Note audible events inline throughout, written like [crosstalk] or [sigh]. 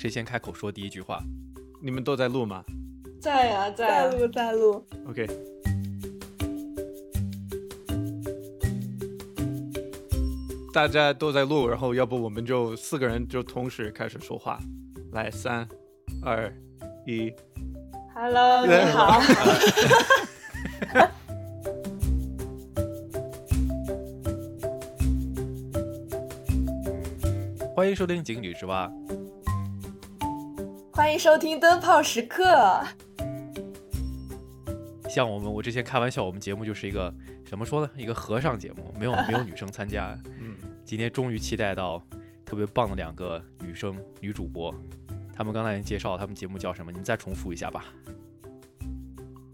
谁先开口说第一句话？你们都在录吗在呀、在啊在录在录，？OK，大家都在录，然后要不我们就四个人就同时开始说话，来，三、二、一。Hello，[laughs] 你好。[laughs] 欢迎收听井底之蛙。欢迎收听灯泡时刻。像我们，我之前开玩笑，我们节目就是一个怎么说呢？一个和尚节目，没有 [laughs] 没有女生参加。嗯，今天终于期待到特别棒的两个女生女主播，她们刚才已经介绍了她们节目叫什么，你们再重复一下吧。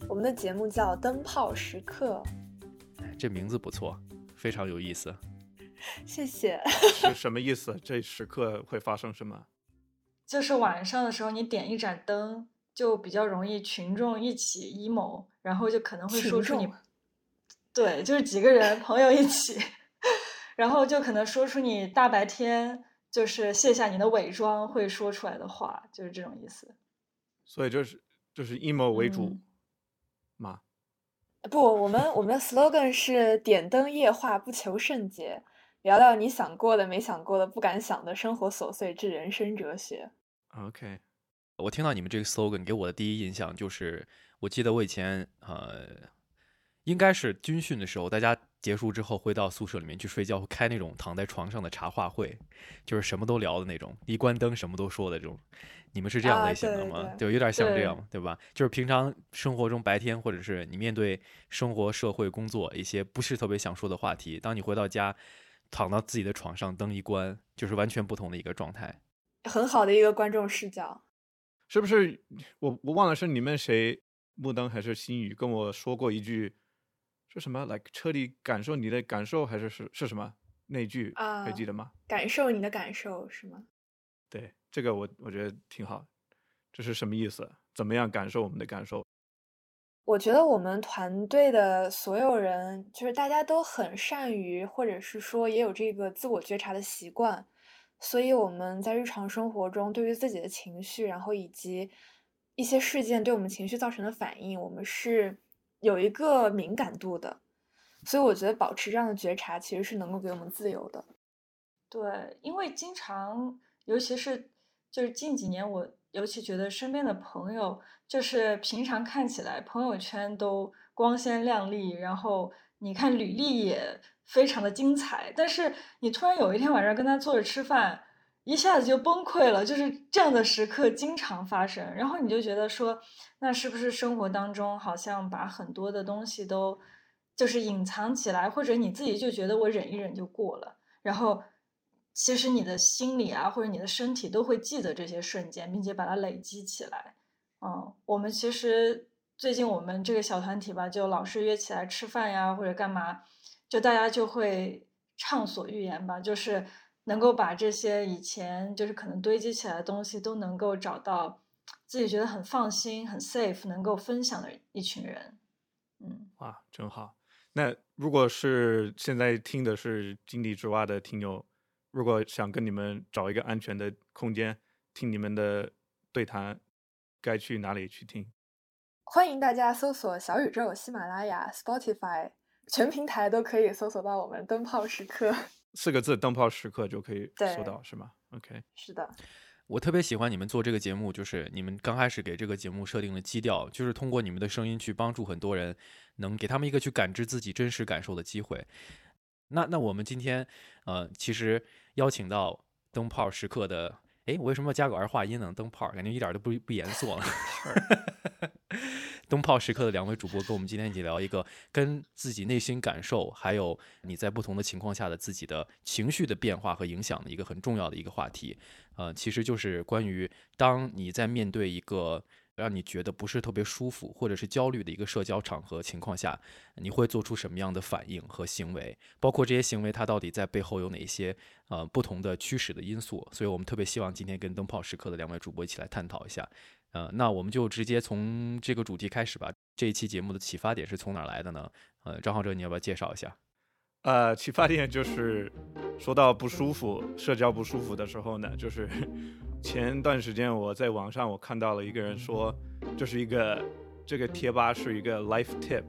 我们的节目叫灯泡时刻，哎这名字不错，非常有意思。谢谢。[laughs] 是什么意思？这时刻会发生什么？就是晚上的时候，你点一盏灯，就比较容易群众一起 emo，然后就可能会说出你，对，就是几个人朋友一起，[laughs] 然后就可能说出你大白天就是卸下你的伪装会说出来的话，就是这种意思。所以就是就是 emo 为主嗯嘛。不，我们我们的 slogan 是点灯夜话，不求甚解，聊聊你想过的、没想过的、不敢想的生活琐碎至人生哲学。OK，我听到你们这个 slogan，给我的第一印象就是，我记得我以前呃，应该是军训的时候，大家结束之后会到宿舍里面去睡觉，会开那种躺在床上的茶话会，就是什么都聊的那种，一关灯什么都说的这种。你们是这样啊类型的对吗？对有点像这对样，对吧？就是平常生活中白天或者是你面对生活、社会、工作一些不是特别想说的话题，当你回到家，躺到自己的床上，灯一关，就是完全不同的一个状态。很好的一个观众视角。是不是我我忘了是你们谁木灯还是心宇跟我说过一句说什么？like 彻底感受你的感受还是是是什么那句啊还记得吗？感受你的感受是吗？对，这个我我觉得挺好。这是什么意思？怎么样感受我们的感受？我觉得我们团队的所有人，就是大家都很善于，或者是说也有这个自我觉察的习惯，所以我们在日常生活中对于自己的情绪，然后以及一些事件对我们情绪造成的反应，我们是有一个敏感度的。所以我觉得保持这样的觉察，其实是能够给我们自由的。对，因为经常，尤其是就是近几年，我尤其觉得身边的朋友，就是平常看起来朋友圈都光鲜亮丽，然后你看履历也非常的精彩，但是你突然有一天晚上跟他坐着吃饭，一下子就崩溃了，就是这样的时刻经常发生，然后你就觉得说，那是不是生活当中好像把很多的东西都就是隐藏起来，或者你自己就觉得我忍一忍就过了。然后其实你的心里啊，或者你的身体都会记得这些瞬间，并且把它累积起来。嗯，我们其实最近我们这个小团体吧，就老是约起来吃饭呀，或者干嘛，就大家就会畅所欲言吧，就是能够把这些以前就是可能堆积起来的东西，都能够找到自己觉得很放心、很 safe 能够分享的一群人。嗯。哇，真好。那如果是现在听的是《井底之蛙》的听友，如果想跟你们找一个安全的空间听你们的对谈，该去哪里去听？欢迎大家搜索小宇宙、喜马拉雅、Spotify，全平台都可以搜索到我们灯泡时刻。[laughs] 四个字“灯泡时刻”就可以搜到，是吗？OK，是的。我特别喜欢你们做这个节目，就是你们刚开始给这个节目设定了基调，就是通过你们的声音去帮助很多人，能给他们一个去感知自己真实感受的机会。那那我们今天呃，其实邀请到灯泡时刻的，哎，我为什么要加个儿化音呢？灯泡感觉一点都不不严肃了。灯泡 [laughs] 时刻的两位主播跟我们今天一起聊一个跟自己内心感受，还有你在不同的情况下的自己的情绪的变化和影响的一个很重要的一个话题。呃，其实就是关于当你在面对一个让你觉得不是特别舒服或者是焦虑的一个社交场合情况下，你会做出什么样的反应和行为？包括这些行为它到底在背后有哪些呃不同的驱使的因素？所以我们特别希望今天跟灯泡时刻的两位主播一起来探讨一下。呃，那我们就直接从这个主题开始吧。这一期节目的启发点是从哪儿来的呢？呃，张浩哲，你要不要介绍一下？呃，启发点就是说到不舒服、社交不舒服的时候呢，就是 [laughs] 前段时间我在网上我看到了一个人说，就是一个这个贴吧是一个 life tip，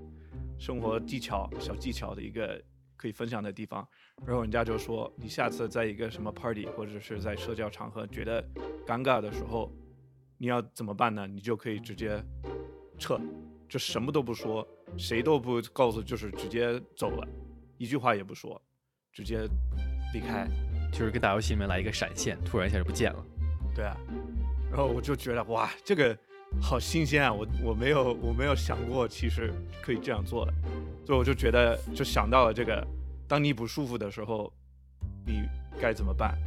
生活技巧、小技巧的一个可以分享的地方。然后人家就说，你下次在一个什么 party 或者是在社交场合觉得尴尬的时候，你要怎么办呢？你就可以直接撤，就什么都不说，谁都不告诉，就是直接走了，一句话也不说，直接离开。就是跟打游戏里面来一个闪现，突然一下就不见了。对啊，然后我就觉得哇，这个好新鲜啊！我我没有我没有想过，其实可以这样做的，所以我就觉得就想到了这个，当你不舒服的时候，你该怎么办？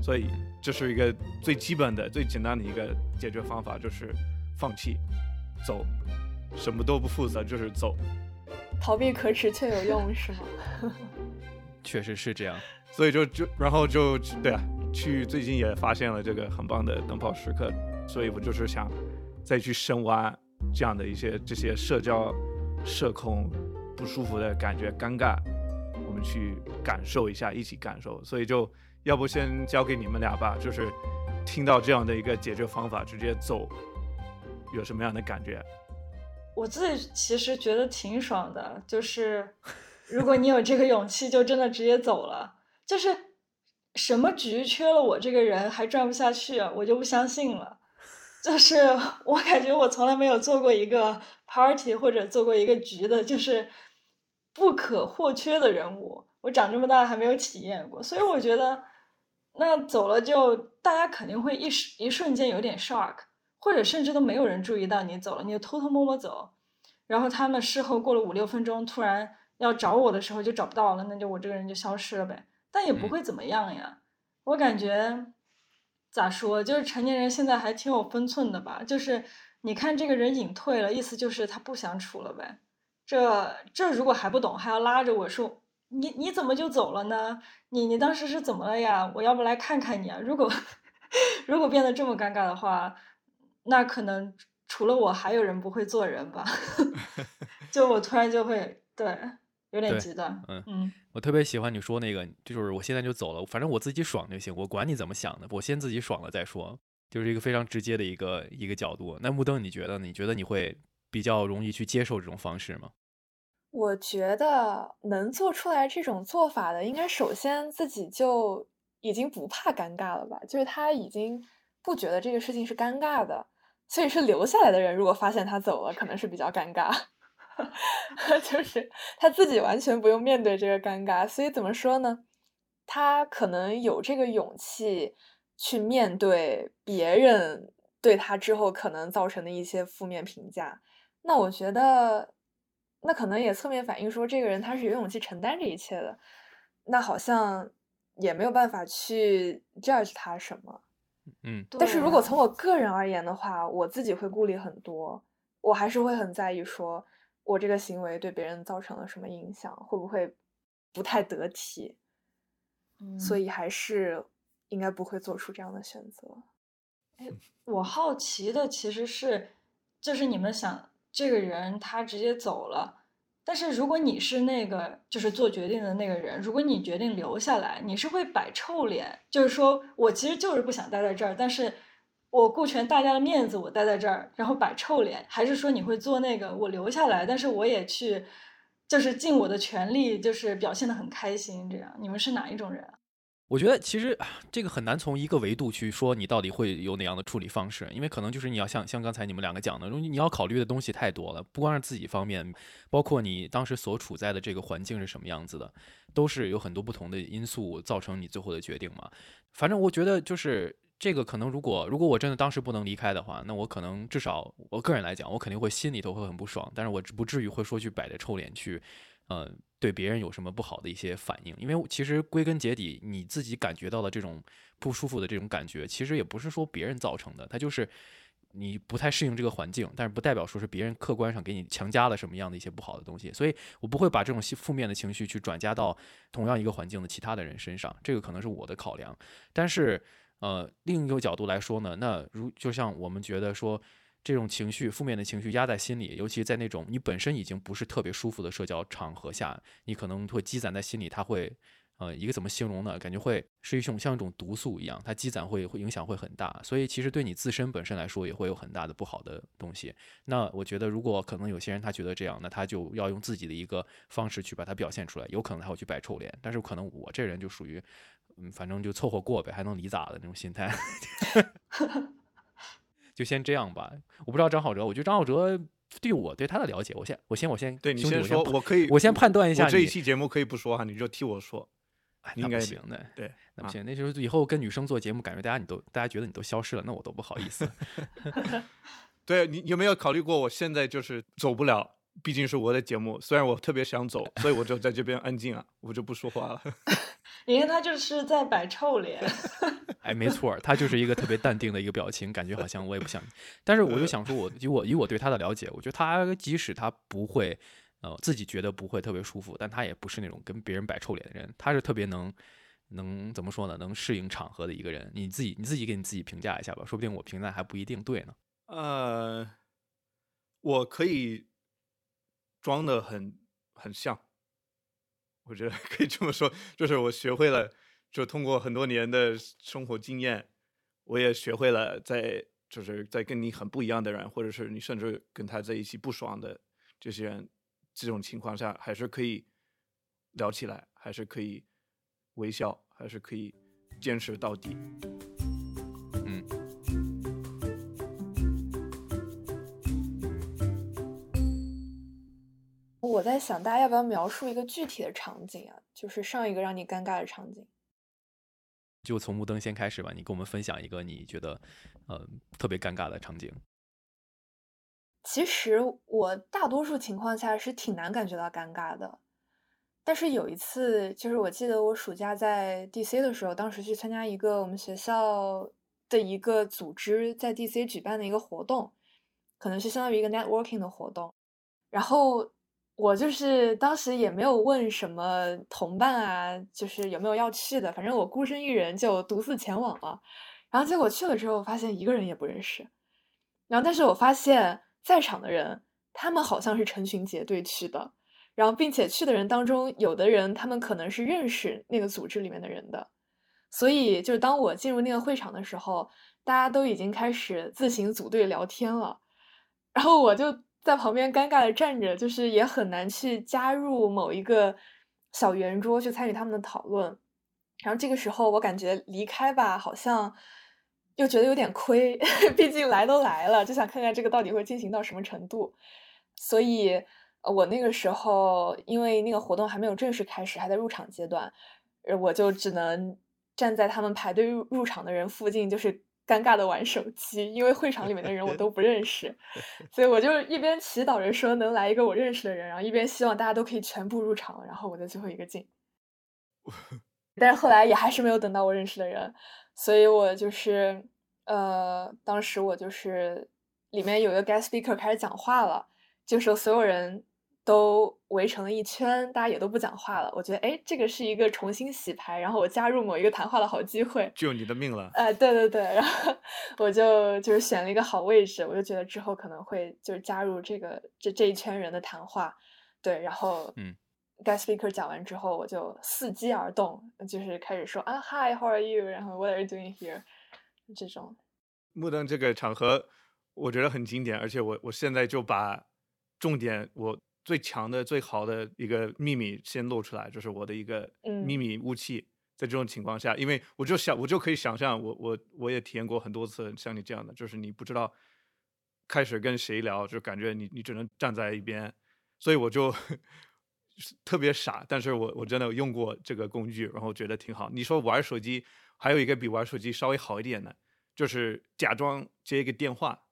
所以这是一个最基本的、最简单的一个解决方法，就是放弃，走，什么都不负责，就是走。逃避可耻却有用，是吗？[laughs] 确实是这样。所以就就然后就对啊，去最近也发现了这个很棒的灯泡时刻，所以我就是想再去深挖这样的一些这些社交社恐不舒服的感觉、尴尬，我们去感受一下，一起感受。所以就要不先交给你们俩吧，就是听到这样的一个解决方法，直接走，有什么样的感觉？我自己其实觉得挺爽的，就是如果你有这个勇气，就真的直接走了。就是什么局缺了我这个人还转不下去，我就不相信了。就是我感觉我从来没有做过一个 party 或者做过一个局的，就是不可或缺的人物。我长这么大还没有体验过，所以我觉得那走了就大家肯定会一时一瞬间有点 shock，或者甚至都没有人注意到你走了，你就偷偷摸摸走，然后他们事后过了五六分钟突然要找我的时候就找不到了，那就我这个人就消失了呗。但也不会怎么样呀，我感觉咋说，就是成年人现在还挺有分寸的吧。就是你看这个人隐退了，意思就是他不想处了呗。这这如果还不懂，还要拉着我说你你怎么就走了呢？你你当时是怎么了呀？我要不来看看你啊？如果 [laughs] 如果变得这么尴尬的话，那可能除了我还有人不会做人吧。[laughs] 就我突然就会对。有点极端，嗯嗯，我特别喜欢你说那个，就是我现在就走了，反正我自己爽就行，我管你怎么想的，我先自己爽了再说，就是一个非常直接的一个一个角度。那木灯，你觉得？你觉得你会比较容易去接受这种方式吗？我觉得能做出来这种做法的，应该首先自己就已经不怕尴尬了吧？就是他已经不觉得这个事情是尴尬的，所以是留下来的人，如果发现他走了，可能是比较尴尬。[laughs] 就是他自己完全不用面对这个尴尬，所以怎么说呢？他可能有这个勇气去面对别人对他之后可能造成的一些负面评价。那我觉得，那可能也侧面反映说，这个人他是有勇气承担这一切的。那好像也没有办法去 judge 他什么。嗯，但是如果从我个人而言的话，我自己会顾虑很多，我还是会很在意说。我这个行为对别人造成了什么影响？会不会不太得体？所以还是应该不会做出这样的选择。哎，我好奇的其实是，就是你们想这个人他直接走了，但是如果你是那个就是做决定的那个人，如果你决定留下来，你是会摆臭脸，就是说我其实就是不想待在这儿，但是。我顾全大家的面子，我待在这儿，然后摆臭脸，还是说你会做那个我留下来，但是我也去，就是尽我的全力，就是表现的很开心，这样你们是哪一种人？我觉得其实这个很难从一个维度去说你到底会有哪样的处理方式，因为可能就是你要像像刚才你们两个讲的，你要考虑的东西太多了，不光是自己方面，包括你当时所处在的这个环境是什么样子的，都是有很多不同的因素造成你最后的决定嘛。反正我觉得就是。这个可能，如果如果我真的当时不能离开的话，那我可能至少我个人来讲，我肯定会心里头会很不爽，但是我不至于会说去摆着臭脸去，呃，对别人有什么不好的一些反应，因为其实归根结底，你自己感觉到的这种不舒服的这种感觉，其实也不是说别人造成的，它就是你不太适应这个环境，但是不代表说是别人客观上给你强加了什么样的一些不好的东西，所以我不会把这种负面的情绪去转加到同样一个环境的其他的人身上，这个可能是我的考量，但是。呃，另一个角度来说呢，那如就像我们觉得说，这种情绪、负面的情绪压在心里，尤其在那种你本身已经不是特别舒服的社交场合下，你可能会积攒在心里，它会。呃，一个怎么形容呢？感觉会是一种像一种毒素一样，它积攒会会影响会很大，所以其实对你自身本身来说也会有很大的不好的东西。那我觉得，如果可能有些人他觉得这样，那他就要用自己的一个方式去把它表现出来，有可能他会去摆臭脸。但是可能我这人就属于，嗯，反正就凑合过呗，还能离咋的那种心态，[laughs] 就先这样吧。我不知道张浩哲，我觉得张浩哲对我对他的了解，我先我先我先对你先说，我我可以，我先判断一下这一期节目可以不说哈，你就替我说。哎那应该不行的，对，啊那不行，那时候以后跟女生做节目，感觉大家你都大家觉得你都消失了，那我都不好意思。[laughs] [laughs] 对你有没有考虑过？我现在就是走不了，毕竟是我的节目，虽然我特别想走，所以我就在这边安静啊，我就不说话了。[laughs] 你看他就是在摆臭脸，[laughs] 哎，没错儿，他就是一个特别淡定的一个表情，感觉好像我也不想。但是我就想说我，以我以我对他的了解，我觉得他即使他不会，呃，自己觉得不会特别舒服，但他也不是那种跟别人摆臭脸的人，他是特别能能怎么说呢？能适应场合的一个人。你自己你自己给你自己评价一下吧，说不定我评价还不一定对呢。呃，我可以装的很很像，我觉得 [laughs] 可以这么说，就是我学会了，就通过很多年的生活经验，我也学会了在就是在跟你很不一样的人，或者是你甚至跟他在一起不爽的这些人，这种情况下，还是可以聊起来，还是可以微笑，还是可以坚持到底。我在想，大家要不要描述一个具体的场景啊？就是上一个让你尴尬的场景。就从木灯先开始吧，你跟我们分享一个你觉得呃特别尴尬的场景。其实我大多数情况下是挺难感觉到尴尬的，但是有一次，就是我记得我暑假在 DC 的时候，当时去参加一个我们学校的一个组织在 DC 举办的一个活动，可能是相当于一个 networking 的活动，然后我就是当时也没有问什么同伴啊，就是有没有要去的，反正我孤身一人就独自前往了，然后结果去了之后，发现一个人也不认识，然后但是我发现。在场的人，他们好像是成群结队去的，然后并且去的人当中，有的人他们可能是认识那个组织里面的人的，所以就是当我进入那个会场的时候，大家都已经开始自行组队聊天了，然后我就在旁边尴尬的站着，就是也很难去加入某一个小圆桌去参与他们的讨论，然后这个时候我感觉离开吧，好像。又觉得有点亏，[laughs] 毕竟来都来了，就想看看这个到底会进行到什么程度。所以，我那个时候因为那个活动还没有正式开始，还在入场阶段，我就只能站在他们排队入入场的人附近，就是尴尬的玩手机，因为会场里面的人我都不认识，[laughs] 所以我就一边祈祷着说能来一个我认识的人，然后一边希望大家都可以全部入场，然后我在最后一个进。[laughs] 但是后来也还是没有等到我认识的人。所以我就是，呃，当时我就是里面有一个 guest speaker 开始讲话了，这个时候所有人都围成了一圈，大家也都不讲话了。我觉得，哎，这个是一个重新洗牌，然后我加入某一个谈话的好机会，救你的命了。哎，对对对，然后我就就是选了一个好位置，我就觉得之后可能会就是加入这个这这一圈人的谈话，对，然后嗯。guest speaker 讲完之后，我就伺机而动，就是开始说啊，Hi，How are you？然后 What are you doing here？这种。木灯这个场合，我觉得很经典，而且我我现在就把重点，我最强的、最好的一个秘密先露出来，就是我的一个秘密武器。在这种情况下，因为我就想，我就可以想象，我我我也体验过很多次像你这样的，就是你不知道开始跟谁聊，就感觉你你只能站在一边，所以我就。[laughs] 特别傻，但是我我真的用过这个工具，然后觉得挺好。你说玩手机，还有一个比玩手机稍微好一点的，就是假装接一个电话。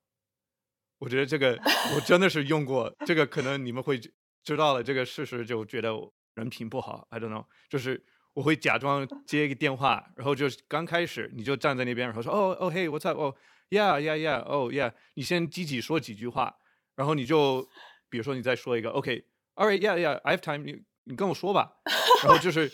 我觉得这个我真的是用过，这个可能你们会知道了这个事实，就觉得人品不好。I don't know，就是我会假装接一个电话，然后就刚开始你就站在那边，然后说哦哦嘿，What's up？哦，Yeah Yeah Yeah，哦 Yeah，你先积极说几句话，然后你就比如说你再说一个 OK。All right, yeah, yeah, I have time. 你你跟我说吧，然后就是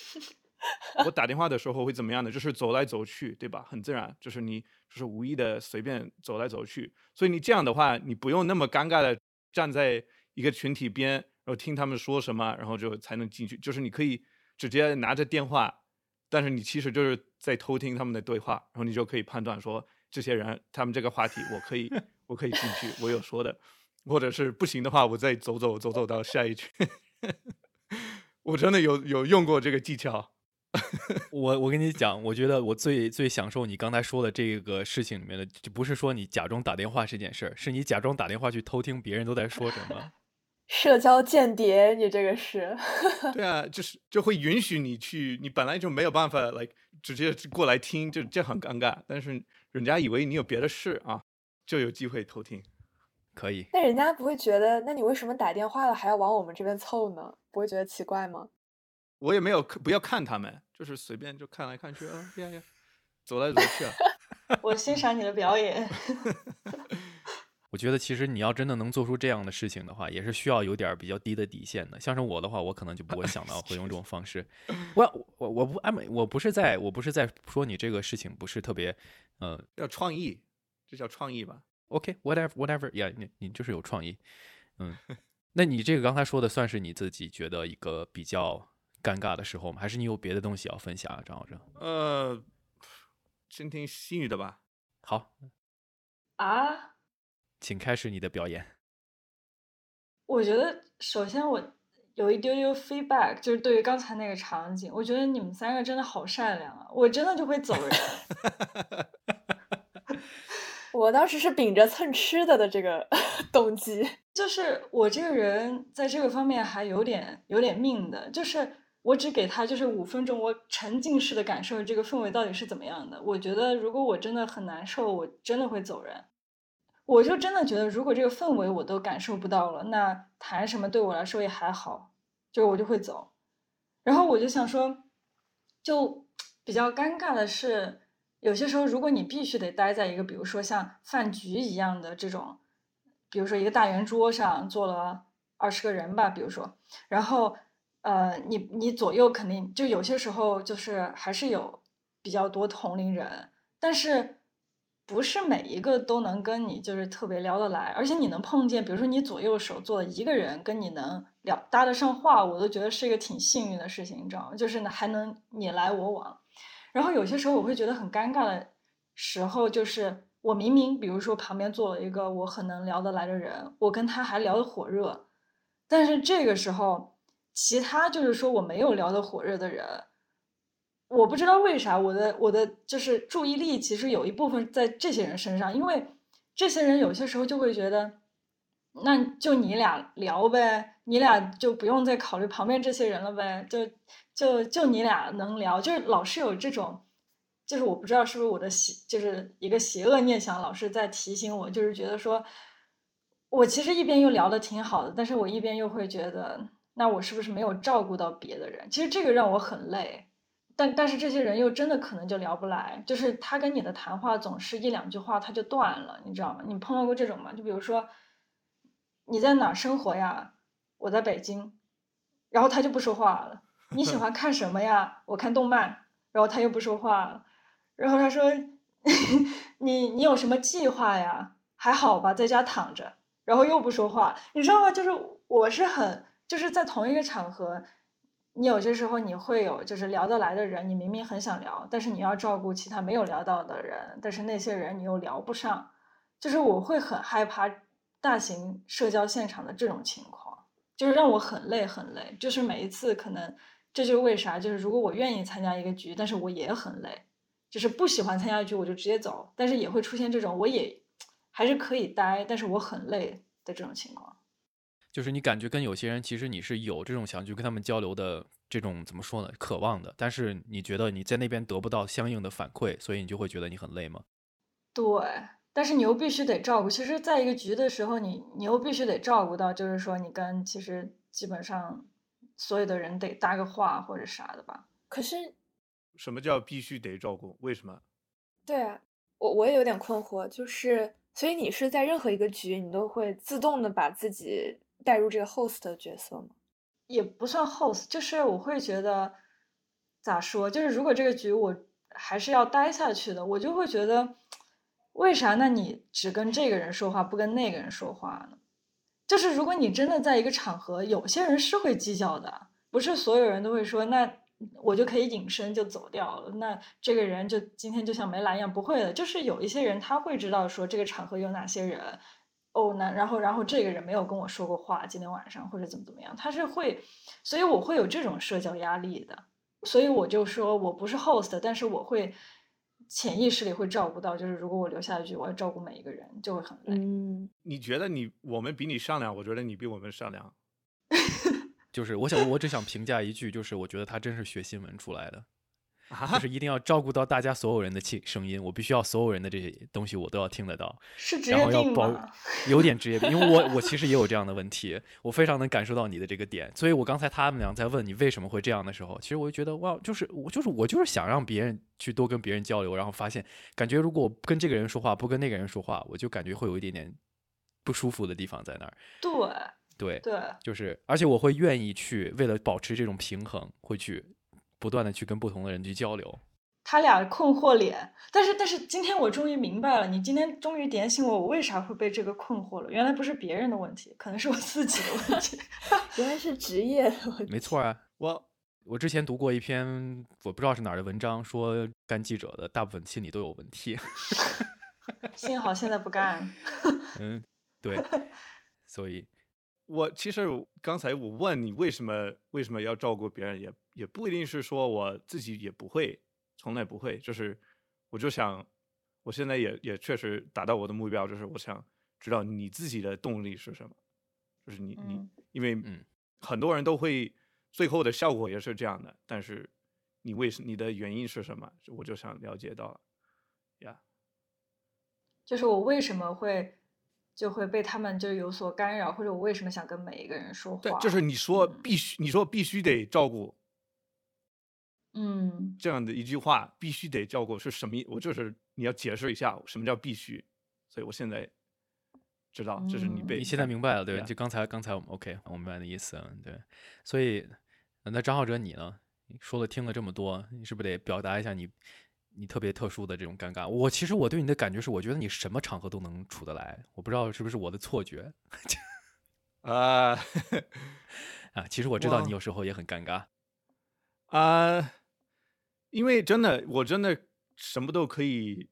我打电话的时候会怎么样呢？就是走来走去，对吧？很自然，就是你就是无意的随便走来走去。所以你这样的话，你不用那么尴尬的站在一个群体边，然后听他们说什么，然后就才能进去。就是你可以直接拿着电话，但是你其实就是在偷听他们的对话，然后你就可以判断说这些人他们这个话题我可以 [laughs] 我可以进去，我有说的，或者是不行的话，我再走走走走到下一群。[laughs] 我真的有有用过这个技巧。[laughs] 我我跟你讲，我觉得我最最享受你刚才说的这个事情里面的，就不是说你假装打电话这件事儿，是你假装打电话去偷听别人都在说什么。[laughs] 社交间谍，你这个是？[laughs] 对啊，就是就会允许你去，你本来就没有办法来直接过来听，就这很尴尬。但是人家以为你有别的事啊，就有机会偷听。可以。那人家不会觉得，那你为什么打电话了还要往我们这边凑呢？不会觉得奇怪吗？我也没有不要看他们，就是随便就看来看去啊呀呀，走来走去啊。[laughs] 我欣赏你的表演。[laughs] 我觉得其实你要真的能做出这样的事情的话，也是需要有点比较低的底线的。像是我的话，我可能就不会想到会用这种方式。我我我不安我不是在我不是在说你这个事情不是特别，呃，要创意，这叫创意吧？OK，whatever whatever，yeah，你你就是有创意，嗯。那你这个刚才说的算是你自己觉得一个比较尴尬的时候吗？还是你有别的东西要分享啊，张浩正？呃，先听心语的吧。好。啊。请开始你的表演。我觉得，首先我有一丢丢 feedback，就是对于刚才那个场景，我觉得你们三个真的好善良啊！我真的就会走人。[laughs] 我当时是秉着蹭吃的的这个 [laughs] 动机，就是我这个人在这个方面还有点有点命的，就是我只给他就是五分钟，我沉浸式的感受这个氛围到底是怎么样的。我觉得如果我真的很难受，我真的会走人。我就真的觉得，如果这个氛围我都感受不到了，那谈什么对我来说也还好，就我就会走。然后我就想说，就比较尴尬的是，有些时候如果你必须得待在一个，比如说像饭局一样的这种，比如说一个大圆桌上坐了二十个人吧，比如说，然后呃，你你左右肯定就有些时候就是还是有比较多同龄人，但是。不是每一个都能跟你就是特别聊得来，而且你能碰见，比如说你左右手坐一个人跟你能聊搭得上话，我都觉得是一个挺幸运的事情，你知道吗？就是呢还能你来我往。然后有些时候我会觉得很尴尬的时候，就是我明明比如说旁边坐了一个我很能聊得来的人，我跟他还聊得火热，但是这个时候其他就是说我没有聊得火热的人。我不知道为啥我的我的就是注意力其实有一部分在这些人身上，因为这些人有些时候就会觉得，那就你俩聊呗，你俩就不用再考虑旁边这些人了呗，就就就你俩能聊，就是老是有这种，就是我不知道是不是我的邪，就是一个邪恶念想，老是在提醒我，就是觉得说，我其实一边又聊的挺好的，但是我一边又会觉得，那我是不是没有照顾到别的人？其实这个让我很累。但但是这些人又真的可能就聊不来，就是他跟你的谈话总是一两句话他就断了，你知道吗？你碰到过这种吗？就比如说你在哪生活呀？我在北京，然后他就不说话了。你喜欢 [laughs] 看什么呀？我看动漫，然后他又不说话了。然后他说 [laughs] 你你有什么计划呀？还好吧，在家躺着，然后又不说话，你知道吗？就是我是很就是在同一个场合。你有些时候你会有就是聊得来的人，你明明很想聊，但是你要照顾其他没有聊到的人，但是那些人你又聊不上，就是我会很害怕大型社交现场的这种情况，就是让我很累很累。就是每一次可能这就是为啥，就是如果我愿意参加一个局，但是我也很累，就是不喜欢参加局我就直接走，但是也会出现这种我也 [tsk] 还是可以待，但是我很累的这种情况。就是你感觉跟有些人，其实你是有这种想去跟他们交流的这种怎么说呢？渴望的，但是你觉得你在那边得不到相应的反馈，所以你就会觉得你很累吗？对，但是你又必须得照顾。其实，在一个局的时候，你你又必须得照顾到，就是说你跟其实基本上所有的人得搭个话或者啥的吧。可是，什么叫必须得照顾？为什么？对啊，我我也有点困惑，就是所以你是在任何一个局，你都会自动的把自己。带入这个 host 的角色吗？也不算 host，就是我会觉得，咋说？就是如果这个局我还是要待下去的，我就会觉得，为啥？那你只跟这个人说话，不跟那个人说话呢？就是如果你真的在一个场合，有些人是会计较的，不是所有人都会说，那我就可以隐身就走掉了。那这个人就今天就像没来一样，不会的。就是有一些人他会知道说这个场合有哪些人，哦，那然后然后这个人没有跟我说过话，今天晚上或者怎么怎么样，他是会，所以我会有这种社交压力的。所以我就说我不是 host，但是我会潜意识里会照顾到，就是如果我留下一句，我要照顾每一个人，就会很累。嗯，你觉得你我们比你善良，我觉得你比我们善良。[laughs] 就是我想，我只想评价一句，就是我觉得他真是学新闻出来的，啊。就是一定要照顾到大家所有人的气声音，我必须要所有人的这些东西我都要听得到，是职然业病后要保吗？[laughs] 有点职业病，因为我我其实也有这样的问题，我非常能感受到你的这个点，所以我刚才他们俩在问你为什么会这样的时候，其实我就觉得哇，就是我就是我就是想让别人去多跟别人交流，然后发现感觉如果我不跟这个人说话，不跟那个人说话，我就感觉会有一点点不舒服的地方在那儿，对对，对，就是而且我会愿意去为了保持这种平衡，会去不断的去跟不同的人去交流。他俩困惑脸，但是但是今天我终于明白了，你今天终于点醒我，我为啥会被这个困惑了？原来不是别人的问题，可能是我自己的问题。[laughs] 原来是职业的问题。没错啊，[laughs] 我我之前读过一篇我不知道是哪儿的文章，说干记者的大部分心理都有问题。[laughs] 幸好现在不干。嗯，对，所以我其实刚才我问你为什么为什么要照顾别人，也也不一定是说我自己也不会，从来不会，就是我就想，我现在也也确实达到我的目标，就是我想知道你自己的动力是什么，就是你你嗯。因为嗯。很多人都会最后的效果也是这样的，但是你为什你的原因是什么，我就想了解到了。呀。就是我为什么会就会被他们就有所干扰，或者我为什么想跟每一个人说话？，对就是你说嗯必须，你说必须得照顾嗯，这样的一句话，必须得照顾是什么意？我就是你要解释一下什么叫必须，所以我现在知道就是你嗯被你现在明白了，对，呀就刚才刚才我们 OK，我明白你的意思，嗯对，所以那张浩哲你呢？说了听了这么多，你是不是得表达一下你你特别特殊的这种尴尬？我其实我对你的感觉是，我觉得你什么场合都能处得来，我不知道是不是我的错觉 [laughs] 啊 [laughs] 啊。其实我知道你有时候也很尴尬，啊，因为真的我真的什么都可以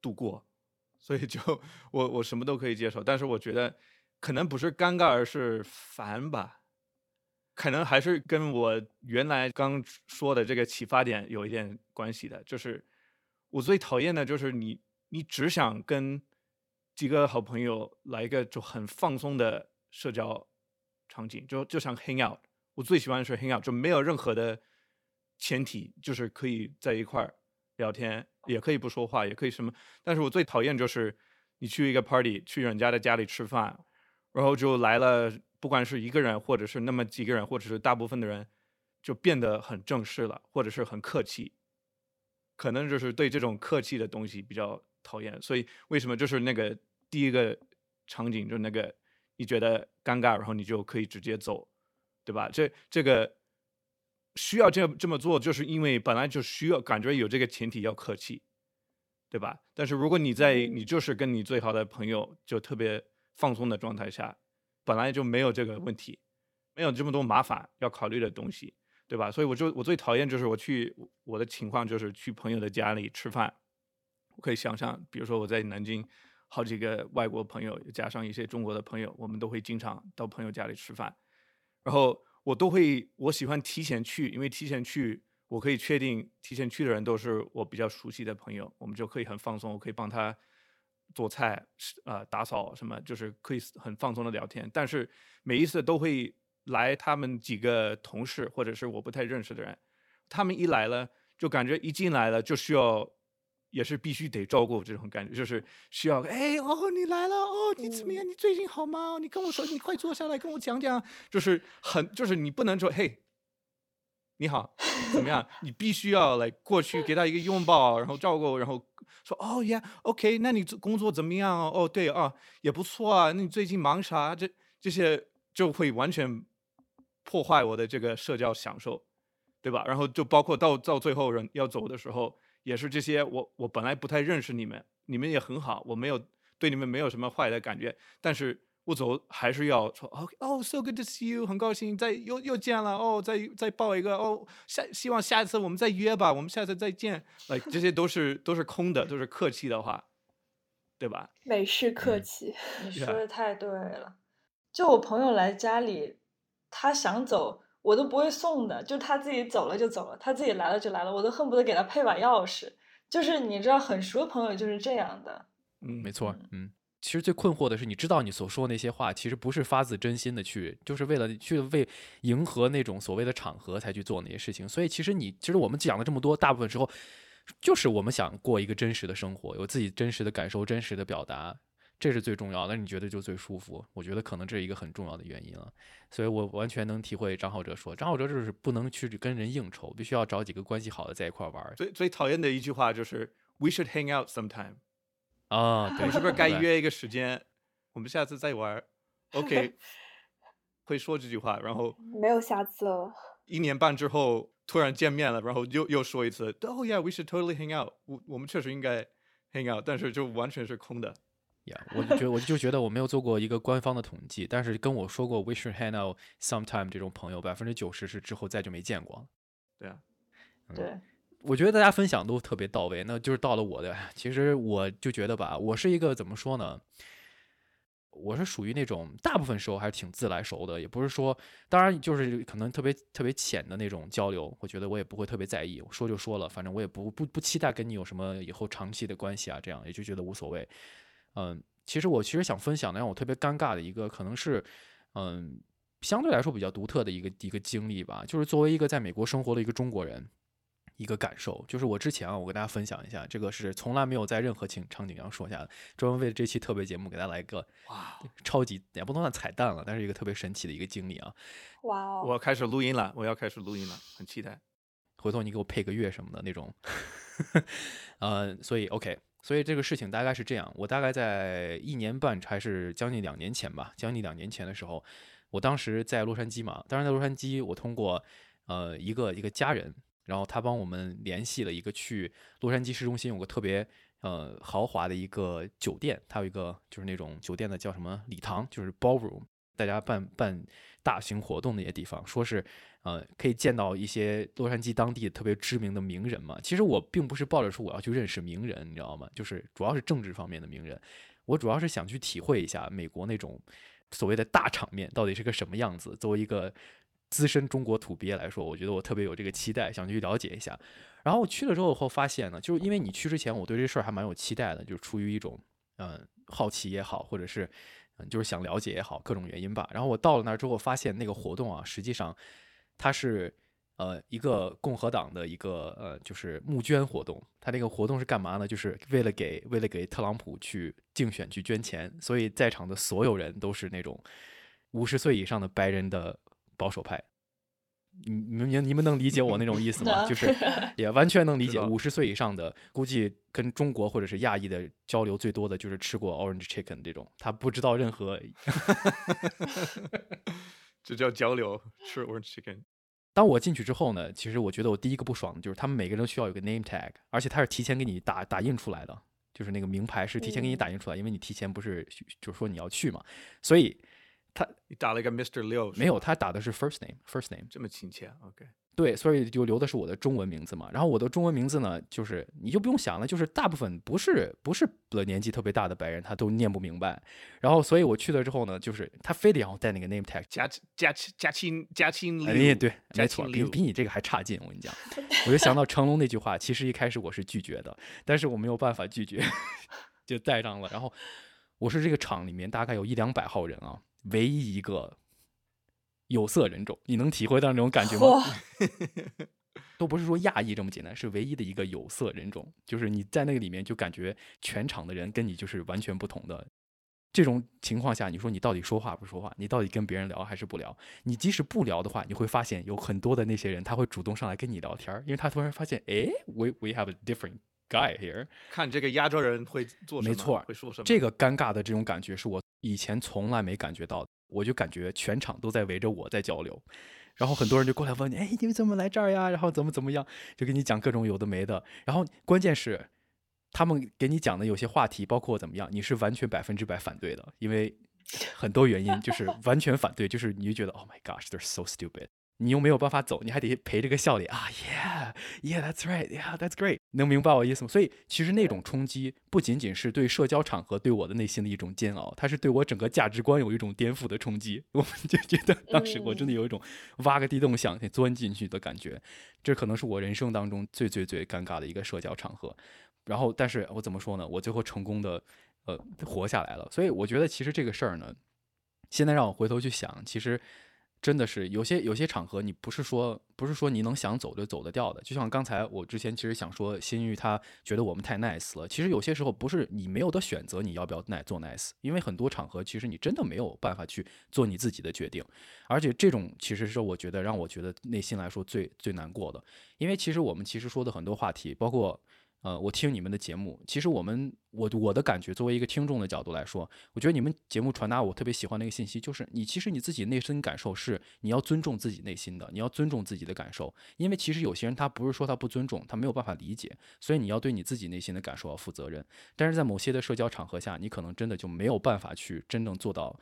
度过，所以就 [laughs] 我我什么都可以接受，但是我觉得可能不是尴尬，而是烦吧。可能还是跟我原来刚说的这个启发点有一点关系的，就是我最讨厌的就是你，你只想跟几个好朋友来一个就很放松的社交场景，就就像 hang out。我最喜欢的是 hang out，就没有任何的前提，就是可以在一块儿聊天，也可以不说话，也可以什么。但是我最讨厌就是你去一个 party，去人家的家里吃饭，然后就来了，不管是一个人，或者是那么几个人，或者是大部分的人，就变得很正式了，或者是很客气。可能就是对这种客气的东西比较讨厌，所以为什么就是那个第一个场景，就那个你觉得尴尬，然后你就可以直接走，对吧？这这个需要这这么做，就是因为本来就需要感觉有这个前提要客气，对吧？但是如果你在嗯你就是跟你最好的朋友就特别放松的状态下，本来就没有这个问题，没有这么多麻烦要考虑的东西，对吧？所以我就我最讨厌就是我去我的情况就是去朋友的家里吃饭，我可以想象，比如说我在南京，好几个外国朋友加上一些中国的朋友，我们都会经常到朋友家里吃饭，然后我都会我喜欢提前去，因为提前去我可以确定提前去的人都是我比较熟悉的朋友，我们就可以很放松，我可以帮他做菜，是呃打扫什么，就是可以很放松的聊天。但是每一次都会来他们几个同事或者是我不太认识的人，他们一来了就感觉一进来了就需要。也是必须得照顾这种感觉，就是需要哎哦你来了哦你怎么样？你最近好吗？你跟我说，你快坐下来跟我讲讲。就是很就是你不能说嘿你好怎么样？你必须要来过去给他一个拥抱，然后照顾，然后说哦呀 OK，那你工作怎么样？哦对啊也不错啊。那你最近忙啥？这这些就会完全破坏我的这个社交享受。对吧？然后就包括到到最后人要走的时候，也是这些我我本来不太认识你们，你们也很好，我没有对你们没有什么坏的感觉，但是我走还是要说哦哦，so good to see you，很高兴再又又见了哦，再再抱一个哦，下希望下一次我们再约吧，我们下次再见，like 这些都是都是空的，都是客气的话，对吧？美式客嗯气。你说的太对了。就我朋友来家里，他想走，我都不会送的，就他自己走了就走了，他自己来了就来了，我都恨不得给他配把钥匙。就是你知道，很熟的朋友就是这样的。嗯，没错，嗯。其实最困惑的是，你知道你所说那些话，其实不是发自真心的去，就是为了去为迎合那种所谓的场合才去做那些事情。所以其实你，其实我们讲了这么多，大部分时候就是我们想过一个真实的生活，有自己真实的感受、真实的表达，这是最重要的。你觉得就最舒服？我觉得可能这是一个很重要的原因了。所以我完全能体会张浩哲说，张浩哲就是不能去跟人应酬，必须要找几个关系好的在一块玩最最讨厌的一句话就是 "We should hang out sometime"，啊。我对，们是不是该约一个时间？我们下次再玩儿？OK，[laughs] 会说这句话，然后没有下次了。一年半之后突然见面了，然后又又说一次，Oh yeah，we should totally hang out。我我们确实应该 hang out，但是就完全是空的。[laughs] 呀我就觉得我就觉得我没有做过一个官方的统计，但是跟我说过 we should hang out sometime 这种朋友，百分之九十是之后再就没见过了。对啊，对，我觉得大家分享都特别到位，那就是到了我的，其实我就觉得吧，我是一个怎么说呢？我是属于那种大部分时候还是挺自来熟的，也不是说，当然就是可能特别特别浅的那种交流，我觉得我也不会特别在意，说就说了，反正我也不不不期待跟你有什么以后长期的关系啊，这样也就觉得无所谓。嗯，其实我其实想分享的让我特别尴尬的一个，可能是嗯相对来说比较独特的一个一个经历吧，就是作为一个在美国生活的一个中国人。一个感受，就是我之前啊，我跟大家分享一下，这个是从来没有在任何情场景上说下的，专门为了这期特别节目给大家来一个哇，超级也不能算彩蛋了，但是一个特别神奇的一个经历啊。哇哦！我要开始录音了，我要开始录音了，很期待。回头你给我配个乐什么的那种，[laughs] 呃，所以 OK，所以这个事情大概是这样，我大概在一年半还是将近两年前吧，将近两年前的时候，我当时在洛杉矶嘛，当时在洛杉矶，我通过呃一个一个家人。然后他帮我们联系了一个去洛杉矶市中心有个特别呃豪华的一个酒店，它有一个就是那种酒店的叫什么礼堂，就是 ballroom，大家办办大型活动那些地方，说是呃可以见到一些洛杉矶当地特别知名的名人嘛。其实我并不是抱着说我要去认识名人，你知道吗？就是主要是政治方面的名人，我主要是想去体会一下美国那种所谓的大场面到底是个什么样子。作为一个资深中国土鳖来说，我觉得我特别有这个期待，想去了解一下。然后我去了之后后发现呢，就是因为你去之前，我对这事儿还蛮有期待的，就是出于一种嗯、好奇也好，或者是嗯就是想了解也好，各种原因吧。然后我到了那儿之后，发现那个活动啊，实际上它是呃一个共和党的一个呃就是募捐活动。它那个活动是干嘛呢？就是为了给为了给特朗普去竞选去捐钱，所以在场的所有人都是那种五十岁以上的白人的。保守派，你你们你们能理解我那种意思吗？[laughs] 就是 [laughs] 也完全能理解，五十岁以上的，估计跟中国或者是亚裔的交流最多的就是吃过 Orange Chicken 这种，他不知道任何。[laughs] 这叫交流，吃 Orange Chicken。当我进去之后呢，其实我觉得我第一个不爽的就是他们每个人都需要有个 name tag，而且他是提前给你打打印出来的，就是那个名牌是提前给你打印出来，因为你提前不是就是说你要去嘛，所以。他你打了一个 Mr. Liu，没有，他打的是 first name，first name，这么亲切，OK。对，所以就留的是我的中文名字嘛。然后我的中文名字呢，就是你就不用想了，就是大部分不是不是年纪特别大的白人，他都念不明白。然后，所以我去了之后呢，就是他非得要带那个 name tag，加加加亲加亲哎，对，没错，比比你这个还差劲。我跟你讲，我就想到成龙那句话，其实一开始我是拒绝的，但是我没有办法拒绝，[laughs] 就带上了。然后我是这个厂里面大概有一两百号人啊。唯一一个有色人种，你能体会到那种感觉吗？[laughs] 都不是说亚裔这么简单，是唯一的一个有色人种，就是你在那个里面就感觉全场的人跟你就是完全不同的。这种情况下，你说你到底说话不说话？你到底跟别人聊还是不聊？你即使不聊的话，你会发现有很多的那些人他会主动上来跟你聊天，因为他突然发现，哎，we we have a different guy here。看这个亚洲人会做什么，没错，会说什么。这个尴尬的这种感觉是我以前从来没感觉到，我就感觉全场都在围着我在交流，然后很多人就过来问你，哎，你们怎么来这儿呀？然后怎么怎么样，就给你讲各种有的没的。然后关键是，他们给你讲的有些话题，包括怎么样，你是完全百分之百反对的，因为很多原因就是完全反对，就是你就觉得，Oh my gosh，they're so stupid。你又没有办法走，你还得陪这个笑脸啊，Yeah，Yeah，That's right，Yeah，That's great，能明白我意思吗？所以其实那种冲击不仅仅是对社交场合对我的内心的一种煎熬，它是对我整个价值观有一种颠覆的冲击。[laughs] 我们就觉得当时我真的有一种挖个地洞想钻进去的感觉，这可能是我人生当中最最最尴尬的一个社交场合。然后，但是我怎么说呢？我最后成功的呃活下来了。所以我觉得其实这个事儿呢，现在让我回头去想，其实。真的是有些有些场合，你不是说不是说你能想走就走得掉的。就像刚才我之前其实想说，新玉他觉得我们太 nice 了。其实有些时候不是你没有的选择，你要不要 nice 做 nice？因为很多场合其实你真的没有办法去做你自己的决定。而且这种其实是我觉得让我觉得内心来说最最难过的。因为其实我们其实说的很多话题，包括。呃，我听你们的节目，其实我们我我的感觉，作为一个听众的角度来说，我觉得你们节目传达我特别喜欢的一个信息，就是你其实你自己内心感受是你要尊重自己内心的，你要尊重自己的感受，因为其实有些人他不是说他不尊重，他没有办法理解，所以你要对你自己内心的感受要负责任。但是在某些的社交场合下，你可能真的就没有办法去真正做到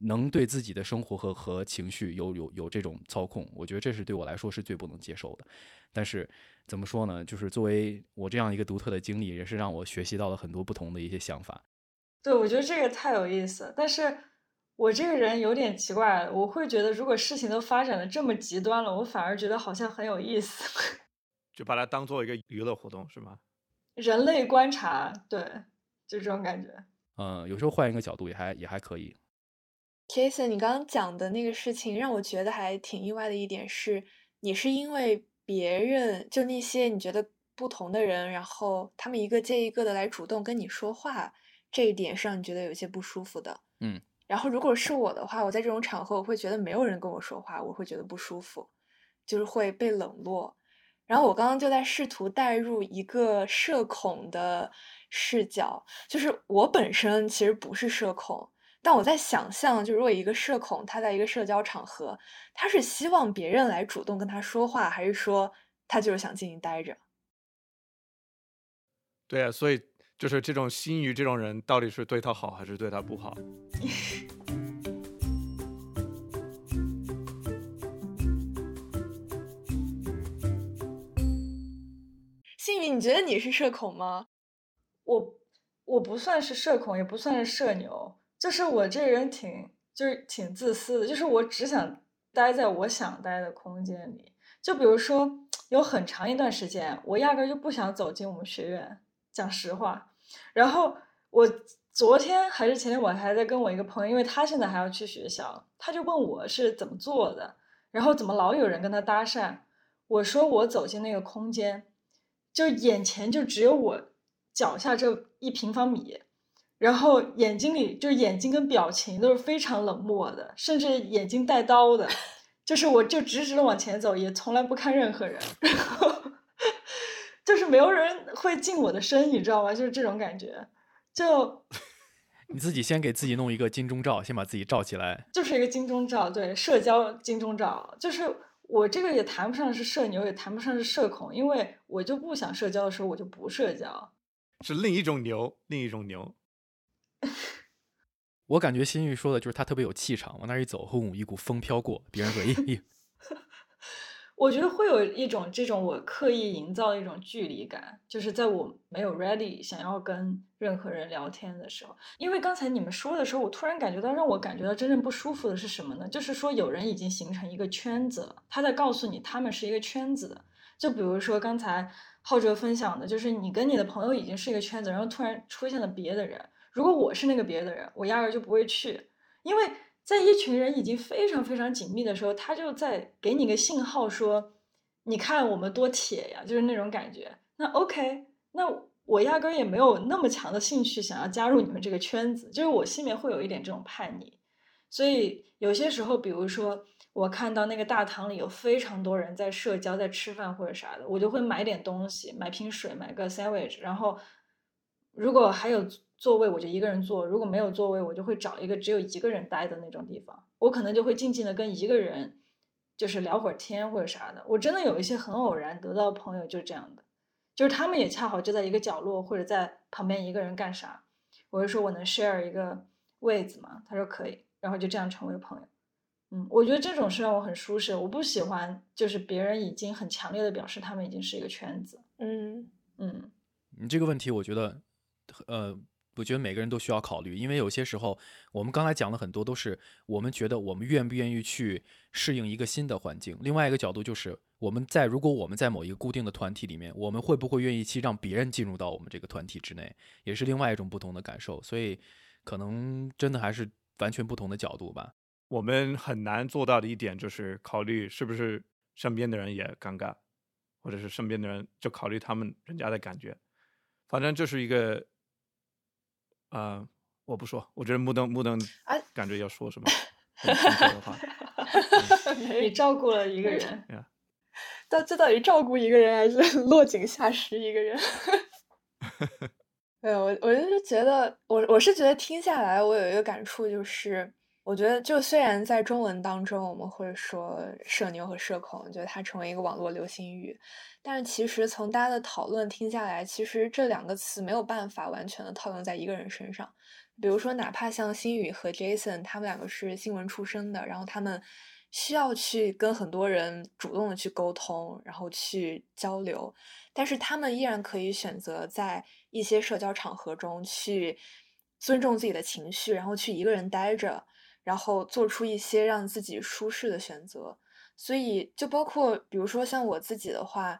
能对自己的生活和和情绪有有有这种操控，我觉得这是对我来说是最不能接受的。但是。怎么说呢？就是作为我这样一个独特的经历，也是让我学习到了很多不同的一些想法。对，我觉得这个太有意思。但是我这个人有点奇怪，我会觉得如果事情都发展的这么极端了，我反而觉得好像很有意思。[laughs] 就把它当做一个娱乐活动，是吗？人类观察，对，就这种感觉。嗯，有时候换一个角度也还也还可以。Jason，你刚刚讲的那个事情让我觉得还挺意外的一点是，你是因为。别人就那些你觉得不同的人，然后他们一个接一个的来主动跟你说话，这一点是让你觉得有些不舒服的。嗯，然后如果是我的话，我在这种场合我会觉得没有人跟我说话，我会觉得不舒服，就是会被冷落。然后我刚刚就在试图带入一个社恐的视角，就是我本身其实不是社恐。但我在想象，就如果一个社恐，他在一个社交场合，他是希望别人来主动跟他说话，还是说他就是想静静待着？对啊，所以就是这种心语，这种人到底是对他好还是对他不好？[laughs] 心宇，你觉得你是社恐吗？我我不算是社恐，也不算是社牛。就是我这人挺就是挺自私的，就是我只想待在我想待的空间里。就比如说，有很长一段时间，我压根就不想走进我们学院，讲实话。然后我昨天还是前天，我还在跟我一个朋友，因为他现在还要去学校，他就问我是怎么做的，然后怎么老有人跟他搭讪。我说我走进那个空间，就眼前就只有我脚下这一平方米。然后眼睛里就是眼睛跟表情都是非常冷漠的，甚至眼睛带刀的，[laughs] 就是我就直直的往前走，也从来不看任何人，[laughs] 然后就是没有人会近我的身，你知道吗？就是这种感觉，就你自己先给自己弄一个金钟罩，先把自己罩起来，就是一个金钟罩，对，社交金钟罩，就是我这个也谈不上是社牛，也谈不上是社恐，因为我就不想社交的时候，我就不社交，是另一种牛，另一种牛。我感觉新玉说的就是他特别有气场，往那一走，轰，一股风飘过，别人说咦。[laughs] 我觉得会有一种这种我刻意营造一种距离感，就是在我没有 ready 想要跟任何人聊天的时候，因为刚才你们说的时候，我突然感觉到让我感觉到真正不舒服的是什么呢？就是说有人已经形成一个圈子了，他在告诉你他们是一个圈子的。就比如说刚才浩哲分享的，就是你跟你的朋友已经是一个圈子，然后突然出现了别的人。如果我是那个别的人，我压根就不会去，因为在一群人已经非常非常紧密的时候，他就在给你个信号说：“你看我们多铁呀！”就是那种感觉。那 OK，那我压根也没有那么强的兴趣想要加入你们这个圈子，就是我心里面会有一点这种叛逆。所以有些时候，比如说我看到那个大堂里有非常多人在社交、在吃饭或者啥的，我就会买点东西，买瓶水，买个 sandwich，然后如果还有。座位我就一个人坐，如果没有座位，我就会找一个只有一个人待的那种地方。我可能就会静静的跟一个人就是聊会儿天或者啥的。我真的有一些很偶然得到朋友就是这样的，就是他们也恰好就在一个角落或者在旁边一个人干啥，我就说我能 share 一个位子吗？他说可以，然后就这样成为朋友。嗯，我觉得这种是让我很舒适。我不喜欢就是别人已经很强烈的表示他们已经是一个圈子。嗯嗯，你这个问题，我觉得，呃，我觉得每个人都需要考虑，因为有些时候，我们刚才讲的很多都是我们觉得我们愿不愿意去适应一个新的环境。另外一个角度就是我们在如果我们在某一个固定的团体里面，我们会不会愿意去让别人进入到我们这个团体之内，也是另外一种不同的感受。所以，可能真的还是完全不同的角度吧。我们很难做到的一点就是考虑是不是身边的人也尴尬，或者是身边的人就考虑他们人家的感觉。反正就是一个，呃，我不说，我觉得木灯木灯啊感觉要说什么。[laughs] 你照顾了一个人，到这到底照顾一个人还是 [laughs] 落井下石一个人？[laughs] 对，我我就是觉得，我我是觉得听下来，我有一个感触，就是我觉得，就虽然在中文当中我们会说社牛和社恐，觉得它成为一个网络流行语，但是其实从大家的讨论听下来，其实这两个词没有办法完全的套用在一个人身上。比如说，哪怕像新宇和 Jason，他们两个是新闻出身的，然后他们需要去跟很多人主动的去沟通，然后去交流，但是他们依然可以选择在一些社交场合中去尊重自己的情绪，然后去一个人待着，然后做出一些让自己舒适的选择。所以，就包括比如说像我自己的话，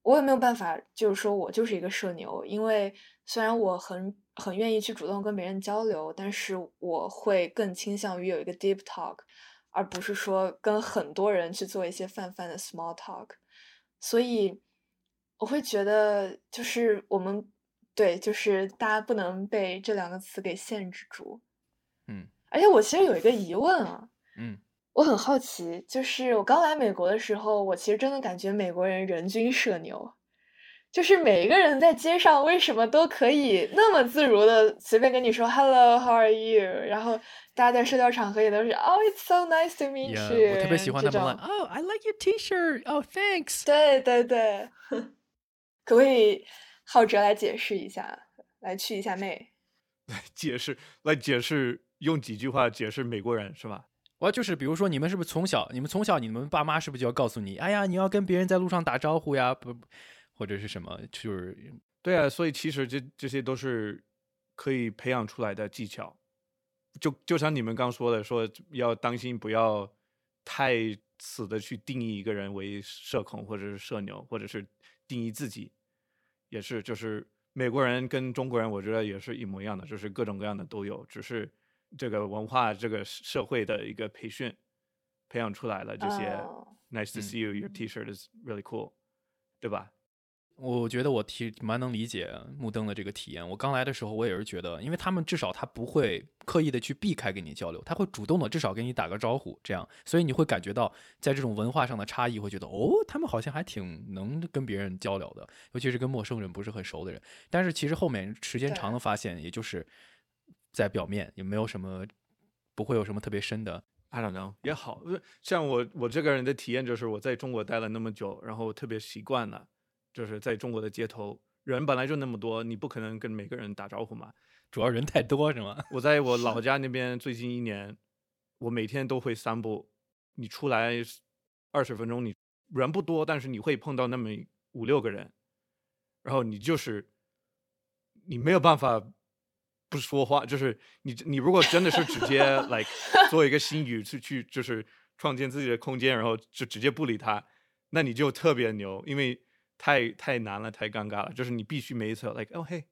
我也没有办法，就是说我就是一个社牛，因为虽然我很很愿意去主动跟别人交流，但是我会更倾向于有一个 deep talk，而不是说跟很多人去做一些泛泛的 small talk。所以我会觉得，就是我们对，就是大家不能被这两个词给限制住。嗯而且我其实有一个疑问啊，嗯，我很好奇，就是我刚来美国的时候，我其实真的感觉美国人人均社牛，就是每一个人在街上为什么都可以那么自如的随便跟你说 “hello”，“how are you”，然后大家在社交场合也都是 “oh it's so nice to meet Yeah，you”，我特别喜欢他这种 “Oh, I like your T-shirt. Oh, thanks.” 对对对，可不可以浩哲来解释一下，来去一下妹？[laughs] 来解释来解释，用几句话解释美国人是吧？我就是比如说，你们是不是从小，你们从小你们爸妈是不是就要告诉你，哎呀，你要跟别人在路上打招呼呀，不，或者是什么，就是对啊，所以其实这这些都是可以培养出来的技巧。就就像你们刚说的，说要当心不要太死的去定义一个人为社恐或者是社牛，或者是定义自己，也是就是美国人跟中国人，我觉得也是一模一样的，就是各种各样的都有，只是这个文化、这个社会的一个培训培养出来了这些。哦 Nice to 嗯 see you. Your T-shirt is really cool，对吧？我觉得我体蛮能理解木灯的这个体验。我刚来的时候，我也是觉得，因为他们至少他不会刻意的去避开跟你交流，他会主动的至少跟你打个招呼，这样，所以你会感觉到在这种文化上的差异，会觉得哦，他们好像还挺能跟别人交流的，尤其是跟陌生人不是很熟的人。但是其实后面时间长了，发现也就是在表面，也没有什么，不会有什么特别深的。I don't know，也好，呃像我我这个人的体验就是我在中国待了那么久，然后特别习惯了，就是在中国的街头，人本来就那么多，你不可能跟每个人打招呼嘛。主要人太多是吗？[laughs] 我在我老家那边最近一年，我每天都会散步，你出来二十分钟，你人不多，但是你会碰到那么五六个人，然后你就是你没有办法不说话，就是你你如果真的是直接 [laughs] like 做一个新语去去就是创建自己的空间，然后就直接不理他，那你就特别牛，因为太太难了，太尴尬了，就是你必须每一次 like oh hey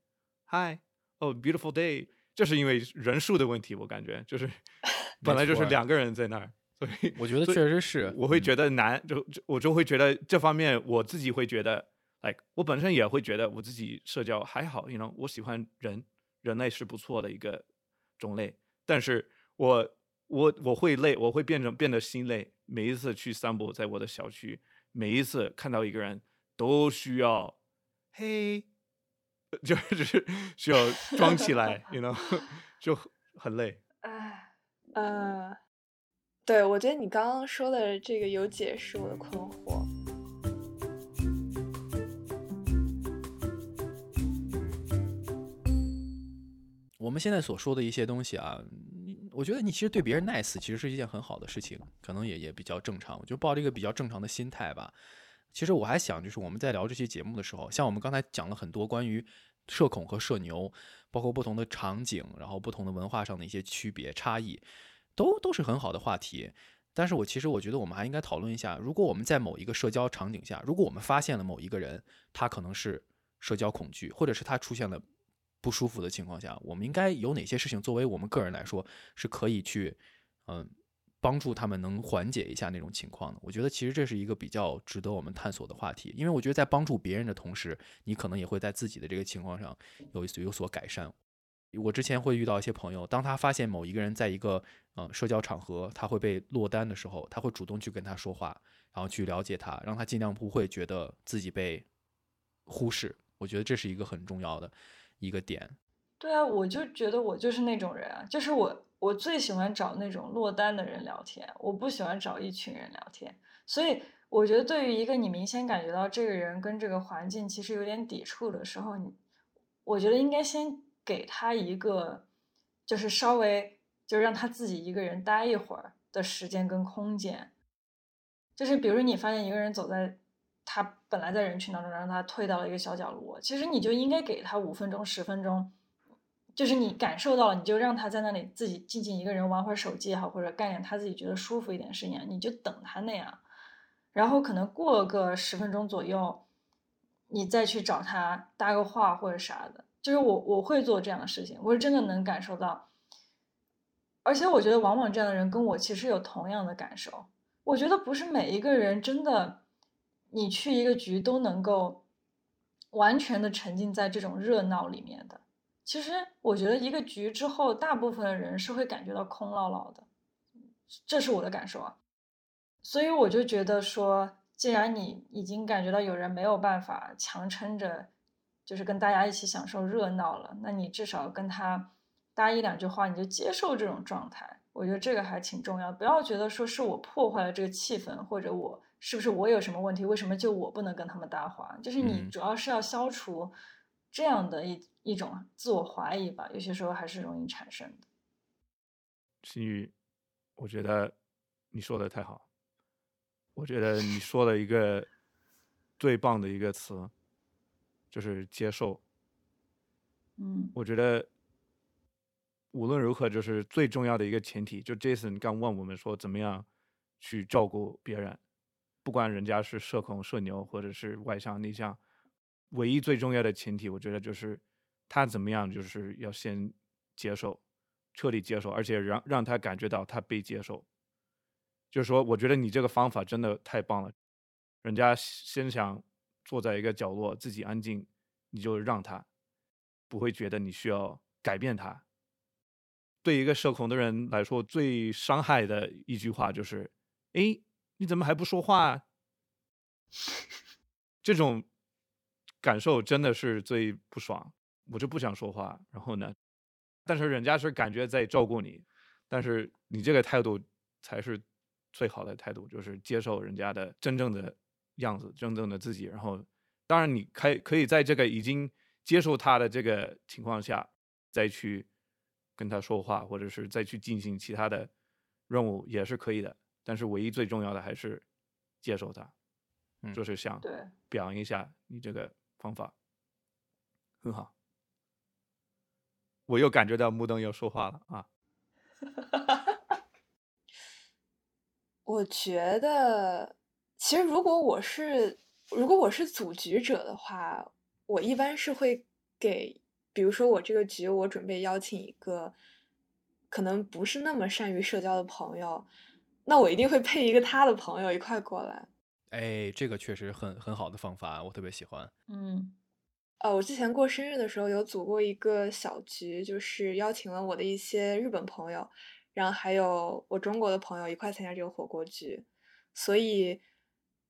hi oh beautiful day，这是因为人数的问题，我感觉就是 [laughs] 本来就是两个人在那儿，所以我觉得确实是，我会嗯。觉得难，就就我就会觉得这方面我自己会觉得，like 我本身也会觉得我自己社交还好，you know，我喜欢人，人类是不错的一个种类，但是我我我会累，我会变成变得心累，每一次去散步，在我的小区，每一次看到一个人都需要，嘿，[laughs] 就是需要装起来，you know，[laughs] 就很累。唉，呃，对，我觉得你刚刚说的这个有解释我的困惑。我们现在所说的一些东西啊，我觉得你其实对别人 nice 其实是一件很好的事情，可能也也比较正常。我就抱着一个比较正常的心态吧。其实我还想，就是我们在聊这期节目的时候，像我们刚才讲了很多关于社恐和社牛，包括不同的场景，然后不同的文化上的一些区别差异，都都是很好的话题。但是我其实我觉得我们还应该讨论一下，如果我们在某一个社交场景下，如果我们发现了某一个人他可能是社交恐惧，或者是他出现了。不舒服的情况下，我们应该有哪些事情作为我们个人来说是可以去，嗯，帮助他们能缓解一下那种情况的？我觉得其实这是一个比较值得我们探索的话题，因为我觉得在帮助别人的同时，你可能也会在自己的这个情况上有有所改善。我之前会遇到一些朋友，当他发现某一个人在一个嗯社交场合他会被落单的时候，他会主动去跟他说话，然后去了解他，让他尽量不会觉得自己被忽视。我觉得这是一个很重要的。一个点，对啊，我就觉得我就是那种人啊，就是我我最喜欢找那种落单的人聊天，我不喜欢找一群人聊天，所以我觉得对于一个你明显感觉到这个人跟这个环境其实有点抵触的时候，你我觉得应该先给他一个，就是稍微就让他自己一个人待一会儿的时间跟空间，就是比如你发现一个人走在。他本来在人群当中，让他退到了一个小角落。其实你就应该给他五分钟、十分钟，就是你感受到了，你就让他在那里自己静静一个人玩会儿手机也好，或者干点他自己觉得舒服一点事情，你就等他那样。然后可能过个十分钟左右，你再去找他搭个话或者啥的。就是我我会做这样的事情，我是真的能感受到。而且我觉得往往这样的人跟我其实有同样的感受。我觉得不是每一个人真的。你去一个局都能够完全的沉浸在这种热闹里面的，其实我觉得一个局之后，大部分的人是会感觉到空落落的，这是我的感受啊。所以我就觉得说，既然你已经感觉到有人没有办法强撑着，就是跟大家一起享受热闹了，那你至少跟他搭一两句话，你就接受这种状态。我觉得这个还挺重要，不要觉得说是我破坏了这个气氛，或者我。是不是我有什么问题？为什么就我不能跟他们搭话？就是你主要是要消除这样的一一种自我怀疑吧，有些时候还是容易产生的。心宇，我觉得你说的太好，我觉得你说了一个 [laughs] 最棒的一个词，就是接受。嗯，我觉得无论如何，就是最重要的一个前提。就 Jason 刚问我们说，怎么样去照顾别人？不管人家是社恐、社牛，或者是外向、内向，唯一最重要的前提，我觉得就是他怎么样，就是要先接受，彻底接受，而且让让他感觉到他被接受。就是说，我觉得你这个方法真的太棒了。人家先想坐在一个角落自己安静，你就让他，不会觉得你需要改变他。对一个社恐的人来说，最伤害的一句话就是：哎。你怎么还不说话啊？[laughs] 这种感受真的是最不爽，我就不想说话。然后呢，但是人家是感觉在照顾你，但是你这个态度才是最好的态度，就是接受人家的真正的样子，真正的自己。然后，当然你可可以在这个已经接受他的这个情况下，再去跟他说话，或者是再去进行其他的任务也是可以的。但是唯一最重要的还是接受它，就是想表扬一下你这个方法很好。我又感觉到木灯要说话了啊！[laughs] 我觉得，其实如果我是如果我是组局者的话，我一般是会给，比如说我这个局，我准备邀请一个可能不是那么善于社交的朋友。那我一定会配一个他的朋友一块过来。哎，这个确实很很好的方法，我特别喜欢。嗯，呃，我之前过生日的时候有组过一个小局，就是邀请了我的一些日本朋友，然后还有我中国的朋友一块参加这个火锅局。所以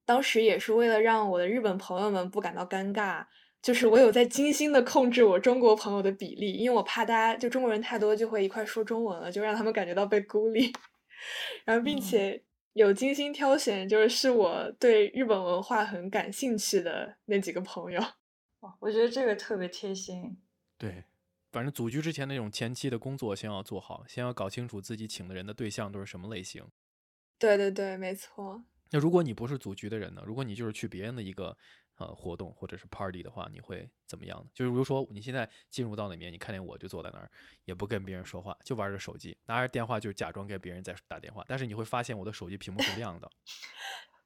当时也是为了让我的日本朋友们不感到尴尬，就是我有在精心的控制我中国朋友的比例，因为我怕大家就中国人太多就会一块说中文了，就让他们感觉到被孤立。然后并嗯且有精心挑选，就是是我对日本文化很感兴趣的那几个朋友。哇，我觉得这个特别贴心。对，反正组局之前那种前期的工作先要做好，先要搞清楚自己请的人的对象都是什么类型。对对对，没错。那如果你不是组局的人呢？如果你就是去别人的一个呃活动或者是 party 的话，你会怎么样呢？就是比如说你现在进入到里面，你看见我就坐在那儿，也不跟别人说话，就玩着手机，拿着电话就假装跟别人在打电话，但是你会发现我的手机屏幕是亮的。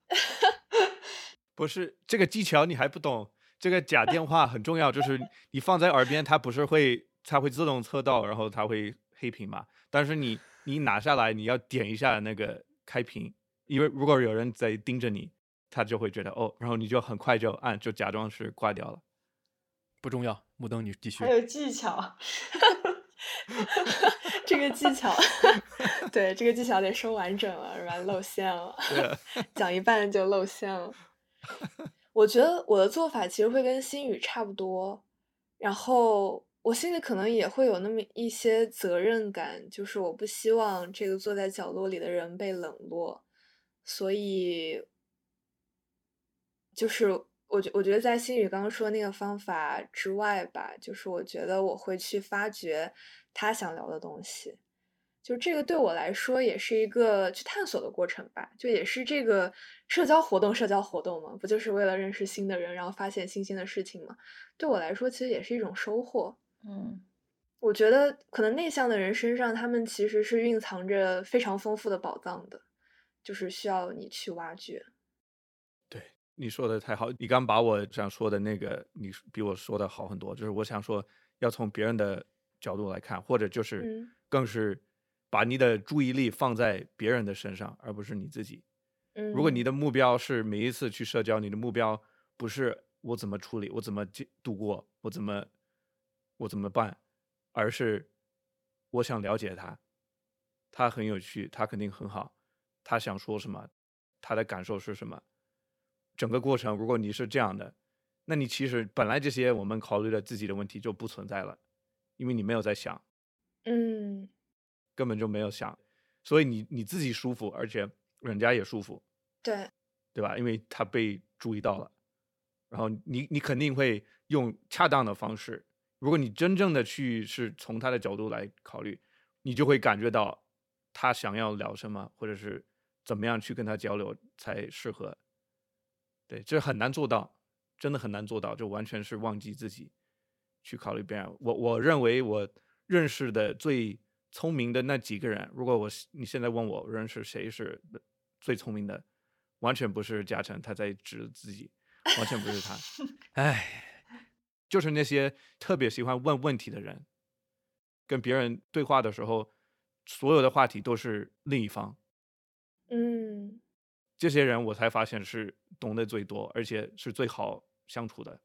[laughs] 不是这个技巧你还不懂，这个假电话很重要，就是你放在耳边，它不是会它会自动测到，然后它会黑屏嘛？但是你你拿下来，你要点一下那个开屏，因为如果有人在盯着你，他就会觉得哦，然后你就很快就按，就假装是挂掉了。不重要，木灯你继续还。有技巧，[laughs] 这个技巧，[laughs] 对这个技巧得说完整了，是吧？露馅了，[laughs] 讲一半就露馅了。我觉得我的做法其实会跟心语差不多，然后我心里可能也会有那么一些责任感，就是我不希望这个坐在角落里的人被冷落，所以就是我觉我觉得在心宇刚刚说那个方法之外吧，就是我觉得我会去发掘他想聊的东西。就这个对我来说也是一个去探索的过程吧，就也是这个社交活动，社交活动嘛，不就是为了认识新的人，然后发现新鲜的事情嘛？对我来说，其实也是一种收获。嗯，我觉得可能内向的人身上，他们其实是蕴藏着非常丰富的宝藏的，就是需要你去挖掘。对，你说的太好，你刚把我想说的那个，你比我说的好很多。就是我想说，要从别人的角度来看，或者就是嗯更是把你的注意力放在别人的身上，而不是你自己。嗯，如果你的目标是每一次去社交，你的目标不是我怎么处理，我怎么解度过，我怎么我怎么办，而是我想了解他，他很有趣，他肯定很好，他想说什么，他的感受是什么，整个过程，如果你是这样的，那你其实本来这些我们考虑的自己的问题就不存在了，因为你没有在想。嗯根本就没有想，所以你你自己舒服，而且人家也舒服，对，对吧？因为他被注意到了，然后你你肯定会用恰当的方式。如果你真正的去是从他的角度来考虑，你就会感觉到他想要聊什么，或者是怎么样去跟他交流才适合。对，这很难做到，真的很难做到，就完全是忘记自己去考虑别人。我我认为我认识的最聪明的那几个人，如果我你现在问我认识谁是最聪明的，完全不是嘉诚，他在指自己，完全不是他，[laughs] 哎，就是那些特别喜欢问问题的人，跟别人对话的时候，所有的话题都是另一方。嗯这些人我才发现是懂得最多，而且是最好相处的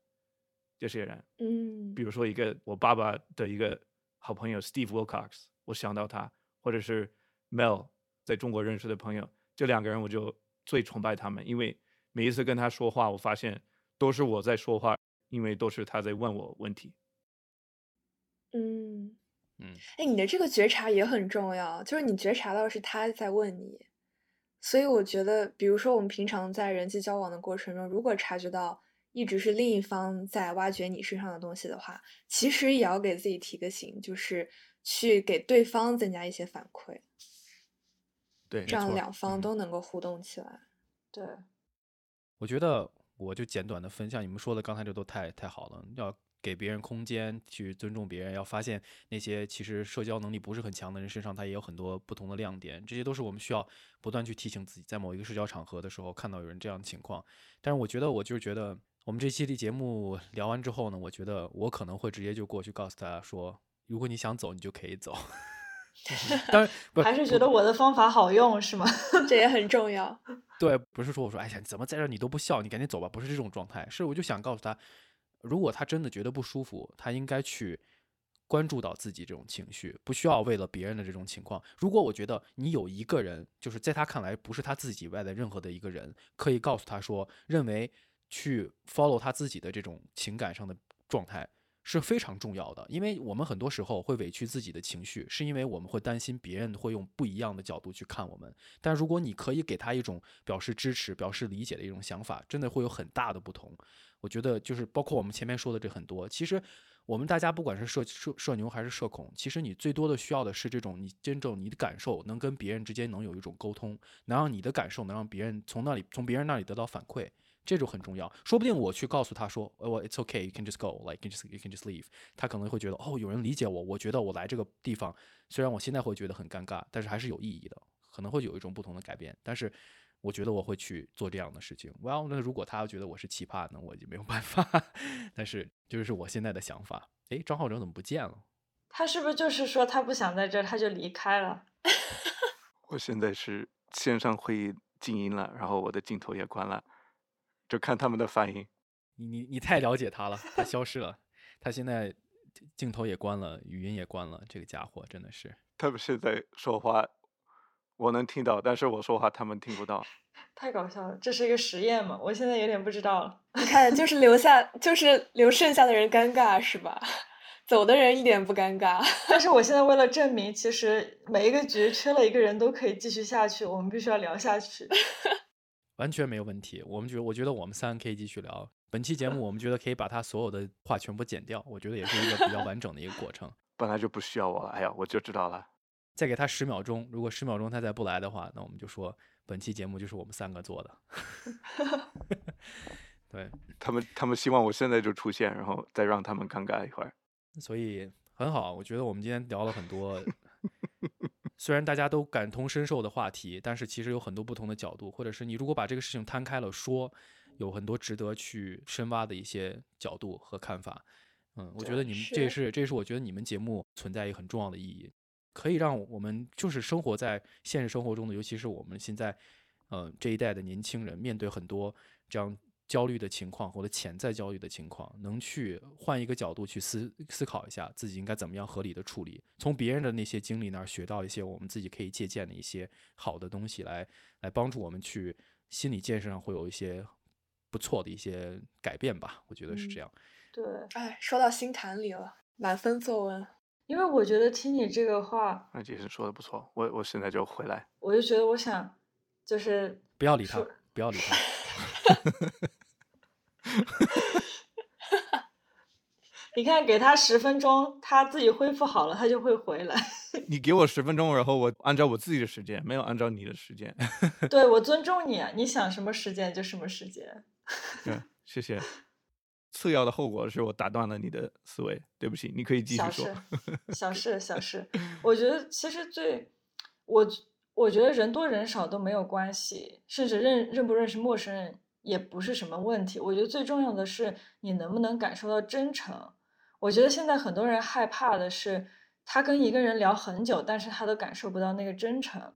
这些人。嗯比如说一个我爸爸的一个好朋友 Steve Wilcox，我想到他，或者是 Mel 在中国认识的朋友，这两个人我就最崇拜他们，因为每一次跟他说话，我发现都是我在说话，因为都是他在问我问题。嗯嗯，哎，你的这个觉察也很重要，就是你觉察到是他在问你，所以我觉得，比如说我们平常在人际交往的过程中，如果察觉到一直是另一方在挖掘你身上的东西的话，其实也要给自己提个醒，就是去给对方增加一些反馈，对，这样两方嗯。都能够互动起来。对，我觉得我就简短的分享，你们说的刚才这都太太好了，要给别人空间，去尊重别人，要发现那些其实社交能力不是很强的人身上，他也有很多不同的亮点，这些都是我们需要不断去提醒自己，在某一个社交场合的时候看到有人这样的情况。但是我觉得，我就是觉得我们这期的节目聊完之后呢，我觉得我可能会直接就过去告诉他说，如果你想走，你就可以走。[laughs] 当然不还是觉得我的方法好用是吗？[laughs] 这也很重要。对，不是说我说，哎呀，怎么在这儿你都不笑，你赶紧走吧，不是这种状态，是我就想告诉他，如果他真的觉得不舒服，他应该去关注到自己这种情绪，不需要为了别人的这种情况。如果我觉得你有一个人，就是在他看来不是他自己以外的任何的一个人，可以告诉他说，认为去 follow 他自己的这种情感上的状态是非常重要的，因为我们很多时候会委屈自己的情绪，是因为我们会担心别人会用不一样的角度去看我们。但如果你可以给他一种表示支持、表示理解的一种想法，真的会有很大的不同。我觉得就是包括我们前面说的这很多，其实我们大家不管是社社社牛还是社恐，其实你最多的需要的是这种你真正你的感受能跟别人之间能有一种沟通，能让你的感受能让别人从那里从别人那里得到反馈。这就很重要，说不定我去告诉他说，我 it's okay, you can just go, like you can just you can just leave。他可能会觉得，哦，有人理解我，我觉得我来这个地方，虽然我现在会觉得很尴尬，但是还是有意义的，可能会有一种不同的改变。但是我觉得我会去做这样的事情。Well，那如果他觉得我是奇葩，那我就没有办法。[laughs] 但是就是我现在的想法。哎，张浩哲怎么不见了？他是不是就是说他不想在这儿，他就离开了？[laughs] 我现在是线上会议静音了，然后我的镜头也关了。就看他们的反应。你你你太了解他了，他消失了，他现在镜头也关了，语音也关了，这个家伙真的是。他们现在说话，我能听到，但是我说话他们听不到。[laughs] 太搞笑了，这是一个实验嘛？我现在有点不知道了。你看，就是留下，就是留剩下的人尴尬是吧？[laughs] 走的人一点不尴尬。但是我现在为了证明，其实每一个局缺了一个人都可以继续下去，我们必须要聊下去。完全没有问题，我们觉得，我觉得我们三可以继续聊本期节目。我们觉得可以把他所有的话全部剪掉，我觉得也是一个比较完整的一个过程。本来就不需要我了，哎呀，我就知道了。再给他十秒钟，如果十秒钟他再不来的话，那我们就说本期节目就是我们三个做的。[laughs] 对 [laughs] 他们，他们希望我现在就出现，然后再让他们尴尬一会儿。所以很好，我觉得我们今天聊了很多。虽然大家都感同身受的话题，但是其实有很多不同的角度，或者是你如果把这个事情摊开了说，有很多值得去深挖的一些角度和看法。嗯，我觉得你们这也是，这也是我觉得你们节目存在一个很重要的意义，可以让我们就是生活在现实生活中的，尤其是我们现在，呃，这一代的年轻人面对很多这样。焦虑的情况或者潜在焦虑的情况，能去换一个角度去思思考一下自己应该怎么样合理的处理，从别人的那些经历那儿学到一些我们自己可以借鉴的一些好的东西，来来帮助我们去心理建设上会有一些不错的一些改变吧。我觉得是这样。对，哎，说到心坎里了，满分作文。因为我觉得听你这个话，那杰森说的不错，我我现在就回来。我就觉得我想就是不要理他，不要理他。[laughs] [laughs] 你看，给他十分钟，他自己恢复好了，他就会回来。[laughs] 你给我十分钟，然后我按照我自己的时间，没有按照你的时间。[laughs] 对，我尊重你，你想什么时间就什么时间。嗯，谢谢。次要的后果是我打断了你的思维，对不起，你可以继续说。小事，小事。我觉得其实最，我我觉得人多人少都没有关系，甚至认认不认识陌生人。也不是什么问题，我觉得最重要的是你能不能感受到真诚。我觉得现在很多人害怕的是，他跟一个人聊很久，但是他都感受不到那个真诚，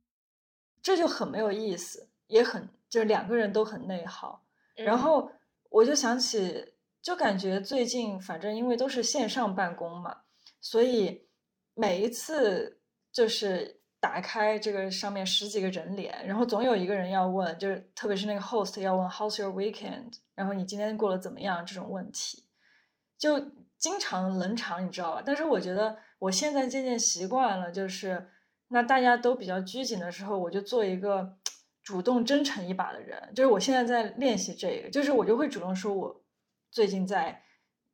这就很没有意思，也很就是两个人都很内耗。然后我就想起，就感觉最近反正因为都是线上办公嘛，所以每一次就是。打开这个上面十几个人脸，然后总有一个人要问，就是特别是那个 host 要问 How's your weekend？然后你今天过得怎么样？这种问题就经常冷场，你知道吧？但是我觉得我现在渐渐习惯了，就是那大家都比较拘谨的时候，我就做一个主动真诚一把的人。就是我现在在练习这个，就是我就会主动说，我最近在。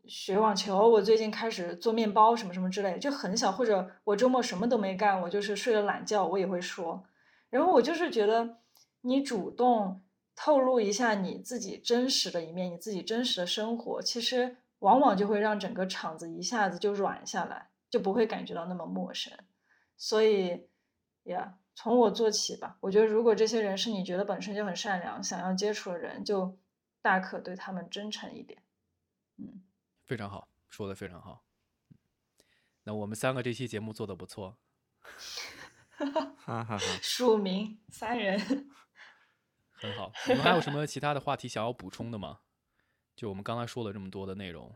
学网球，我最近开始做面包，什么什么之类，就很小。或者我周末什么都没干，我就是睡了懒觉，我也会说。然后我就是觉得，你主动透露一下你自己真实的一面，你自己真实的生活，其实往往就会让整个场子一下子就软下来，就不会感觉到那么陌生。所以，呀，从我做起吧。我觉得，如果这些人是你觉得本身就很善良、想要接触的人，就大可对他们真诚一点。嗯。非常好，说的非常好。那我们三个这期节目做的不错，哈哈哈。[laughs] 署名三人，[laughs] 很好。你们还有什么其他的话题想要补充的吗？就我们刚才说了这么多的内容，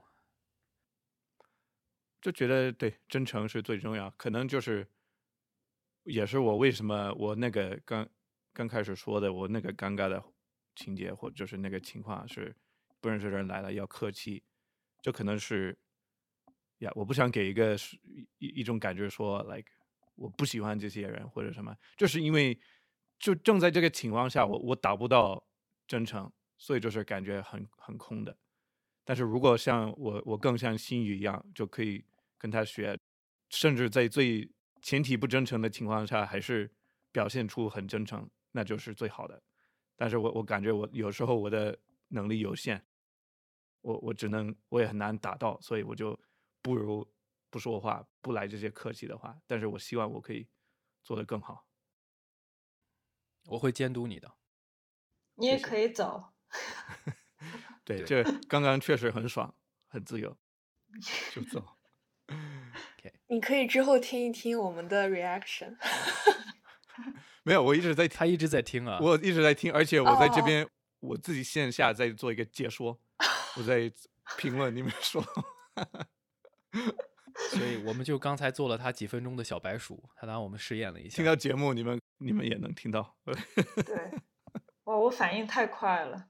就觉得对真诚是最重要。可能就是，也是我为什么我那个刚刚开始说的，我那个尴尬的情节，或者就是那个情况是不认识的人来了要客气。就可能是呀，我不想给一个一一种感觉说，like 我不喜欢这些人或者什么，就是因为就正在这个情况下，我我达不到真诚，所以就是感觉很很空的。但是如果像我我更像心宇一样，就可以跟他学，甚至在最前提不真诚的情况下，还是表现出很真诚，那就是最好的。但是我我感觉我有时候我的能力有限，我我只能我也很难达到，所以我就不如不说话，不来这些客气的话。但是我希望我可以做得更好。我会监督你的。你也可以走。[laughs] 对，这刚刚确实很爽，很自由，[laughs] 就走。[laughs] 你可以之后听一听我们的 reaction。没有，我一直在，他一直在听啊，我一直在听，而且我在这边我自己线下在做一个解说，我在评论你们说。[laughs] 所以我们就刚才做了他几分钟的小白鼠，他拿我们试验了一下。听到节目，你们你们也能听到。对，哇，我反应太快了。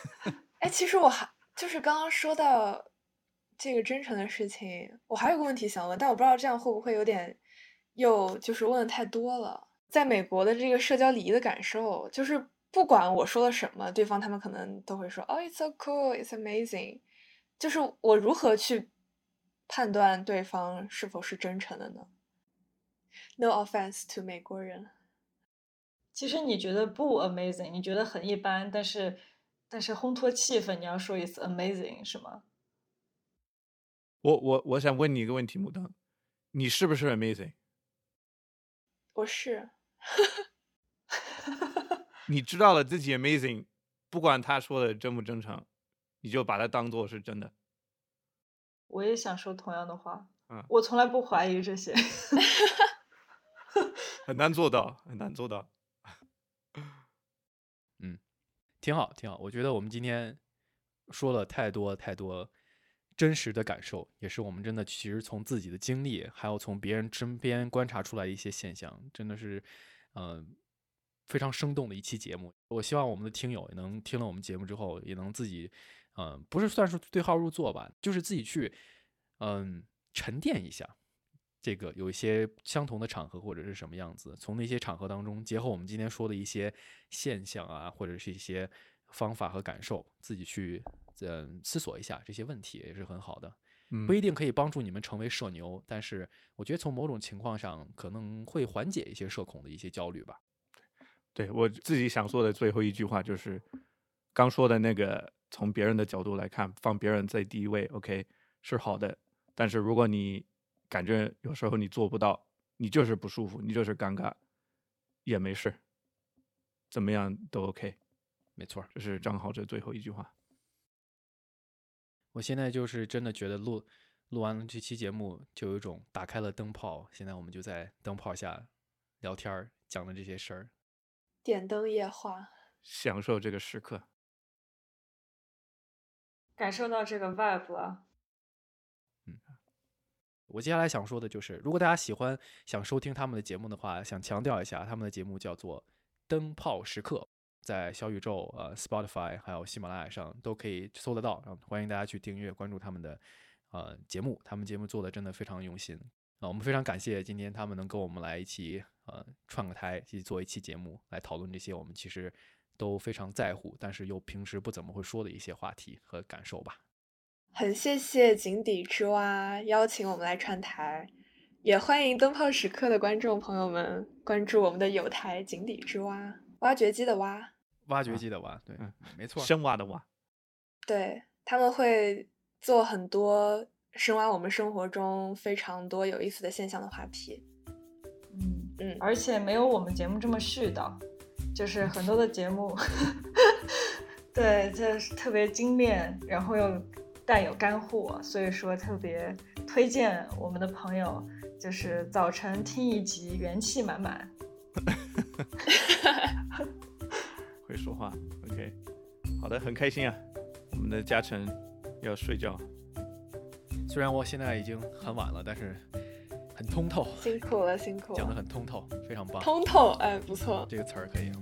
[laughs] 哎，其实我还就是刚刚说到这个真诚的事情，我还有个问题想问，但我不知道这样会不会有点又就是问的太多了。在美国的这个社交礼仪的感受，就是不管我说了什么，对方他们可能都会说哦，it's so cool，it's amazing。就是我如何去判断对方是否是真诚的呢？No offense to 美国人。其实你觉得不 amazing，你觉得很一般，但是。但是烘托气氛，你要说 it's amazing 是吗？我我我想问你一个问题，木登，你是不是 amazing？我是。你知道了自己 amazing，不管他说的真不真诚，你就把它当做是真的。我也想说同样的话。嗯。我从来不怀疑这些。[laughs] 很难做到，很难做到。嗯挺好，挺好。我觉得我们今天说了太多太多真实的感受，也是我们真的其实从自己的经历，还有从别人身边观察出来一些现象，真的是嗯非常生动的一期节目。我希望我们的听友也能听了我们节目之后，也能自己嗯不是算是对号入座吧，就是自己去嗯沉淀一下。这个有一些相同的场合或者是什么样子，从那些场合当中结合我们今天说的一些现象啊，或者是一些方法和感受，自己去嗯思索一下这些问题也是很好的。不一定可以帮助你们成为社牛，但是我觉得从某种情况上可能会缓解一些社恐的一些焦虑吧。对我自己想说的最后一句话就是，刚说的那个从别人的角度来看，放别人在第一位，OK 是好的，但是如果你感觉有时候你做不到，你就是不舒服，你就是尴尬，也没事，怎么样都 OK，没错，这是张浩这最后一句话。我现在就是真的觉得录录完了这期节目，就有一种打开了灯泡，现在我们就在灯泡下聊天儿，讲的这些事儿，点灯夜话，享受这个时刻，感受到这个 vibe 了。我接下来想说的就是，如果大家喜欢想收听他们的节目的话，想强调一下，他们的节目叫做《灯泡时刻》，在小宇宙、呃 Spotify 还有喜马拉雅上都可以搜得到。然后欢迎大家去订阅关注他们的呃节目，他们节目做的真的非常用心啊！我们非常感谢今天他们能跟我们来一起呃串个台，一起做一期节目来讨论这些我们其实都非常在乎，但是又平时不怎么会说的一些话题和感受吧。很谢谢井底之蛙邀请我们来串台，也欢迎灯泡时刻的观众朋友们关注我们的有台井底之蛙，挖掘机的挖，挖掘机的挖，对，没错，深挖的挖，对他们会做很多深挖我们生活中非常多有意思的现象的话题，嗯嗯，而且没有我们节目这么絮叨，就是很多的节目，[laughs] 对，就是特别精炼，然后又。带有干货，所以说特别推荐我们的朋友，就是早晨听一集，元气满满。[laughs] 会说话，OK，好的，很开心啊。我们的嘉诚要睡觉，虽然我现在已经很晚了，但是很通透。辛苦了，辛苦了。讲的很通透，非常棒。通透，哎，不错，这个词儿可以。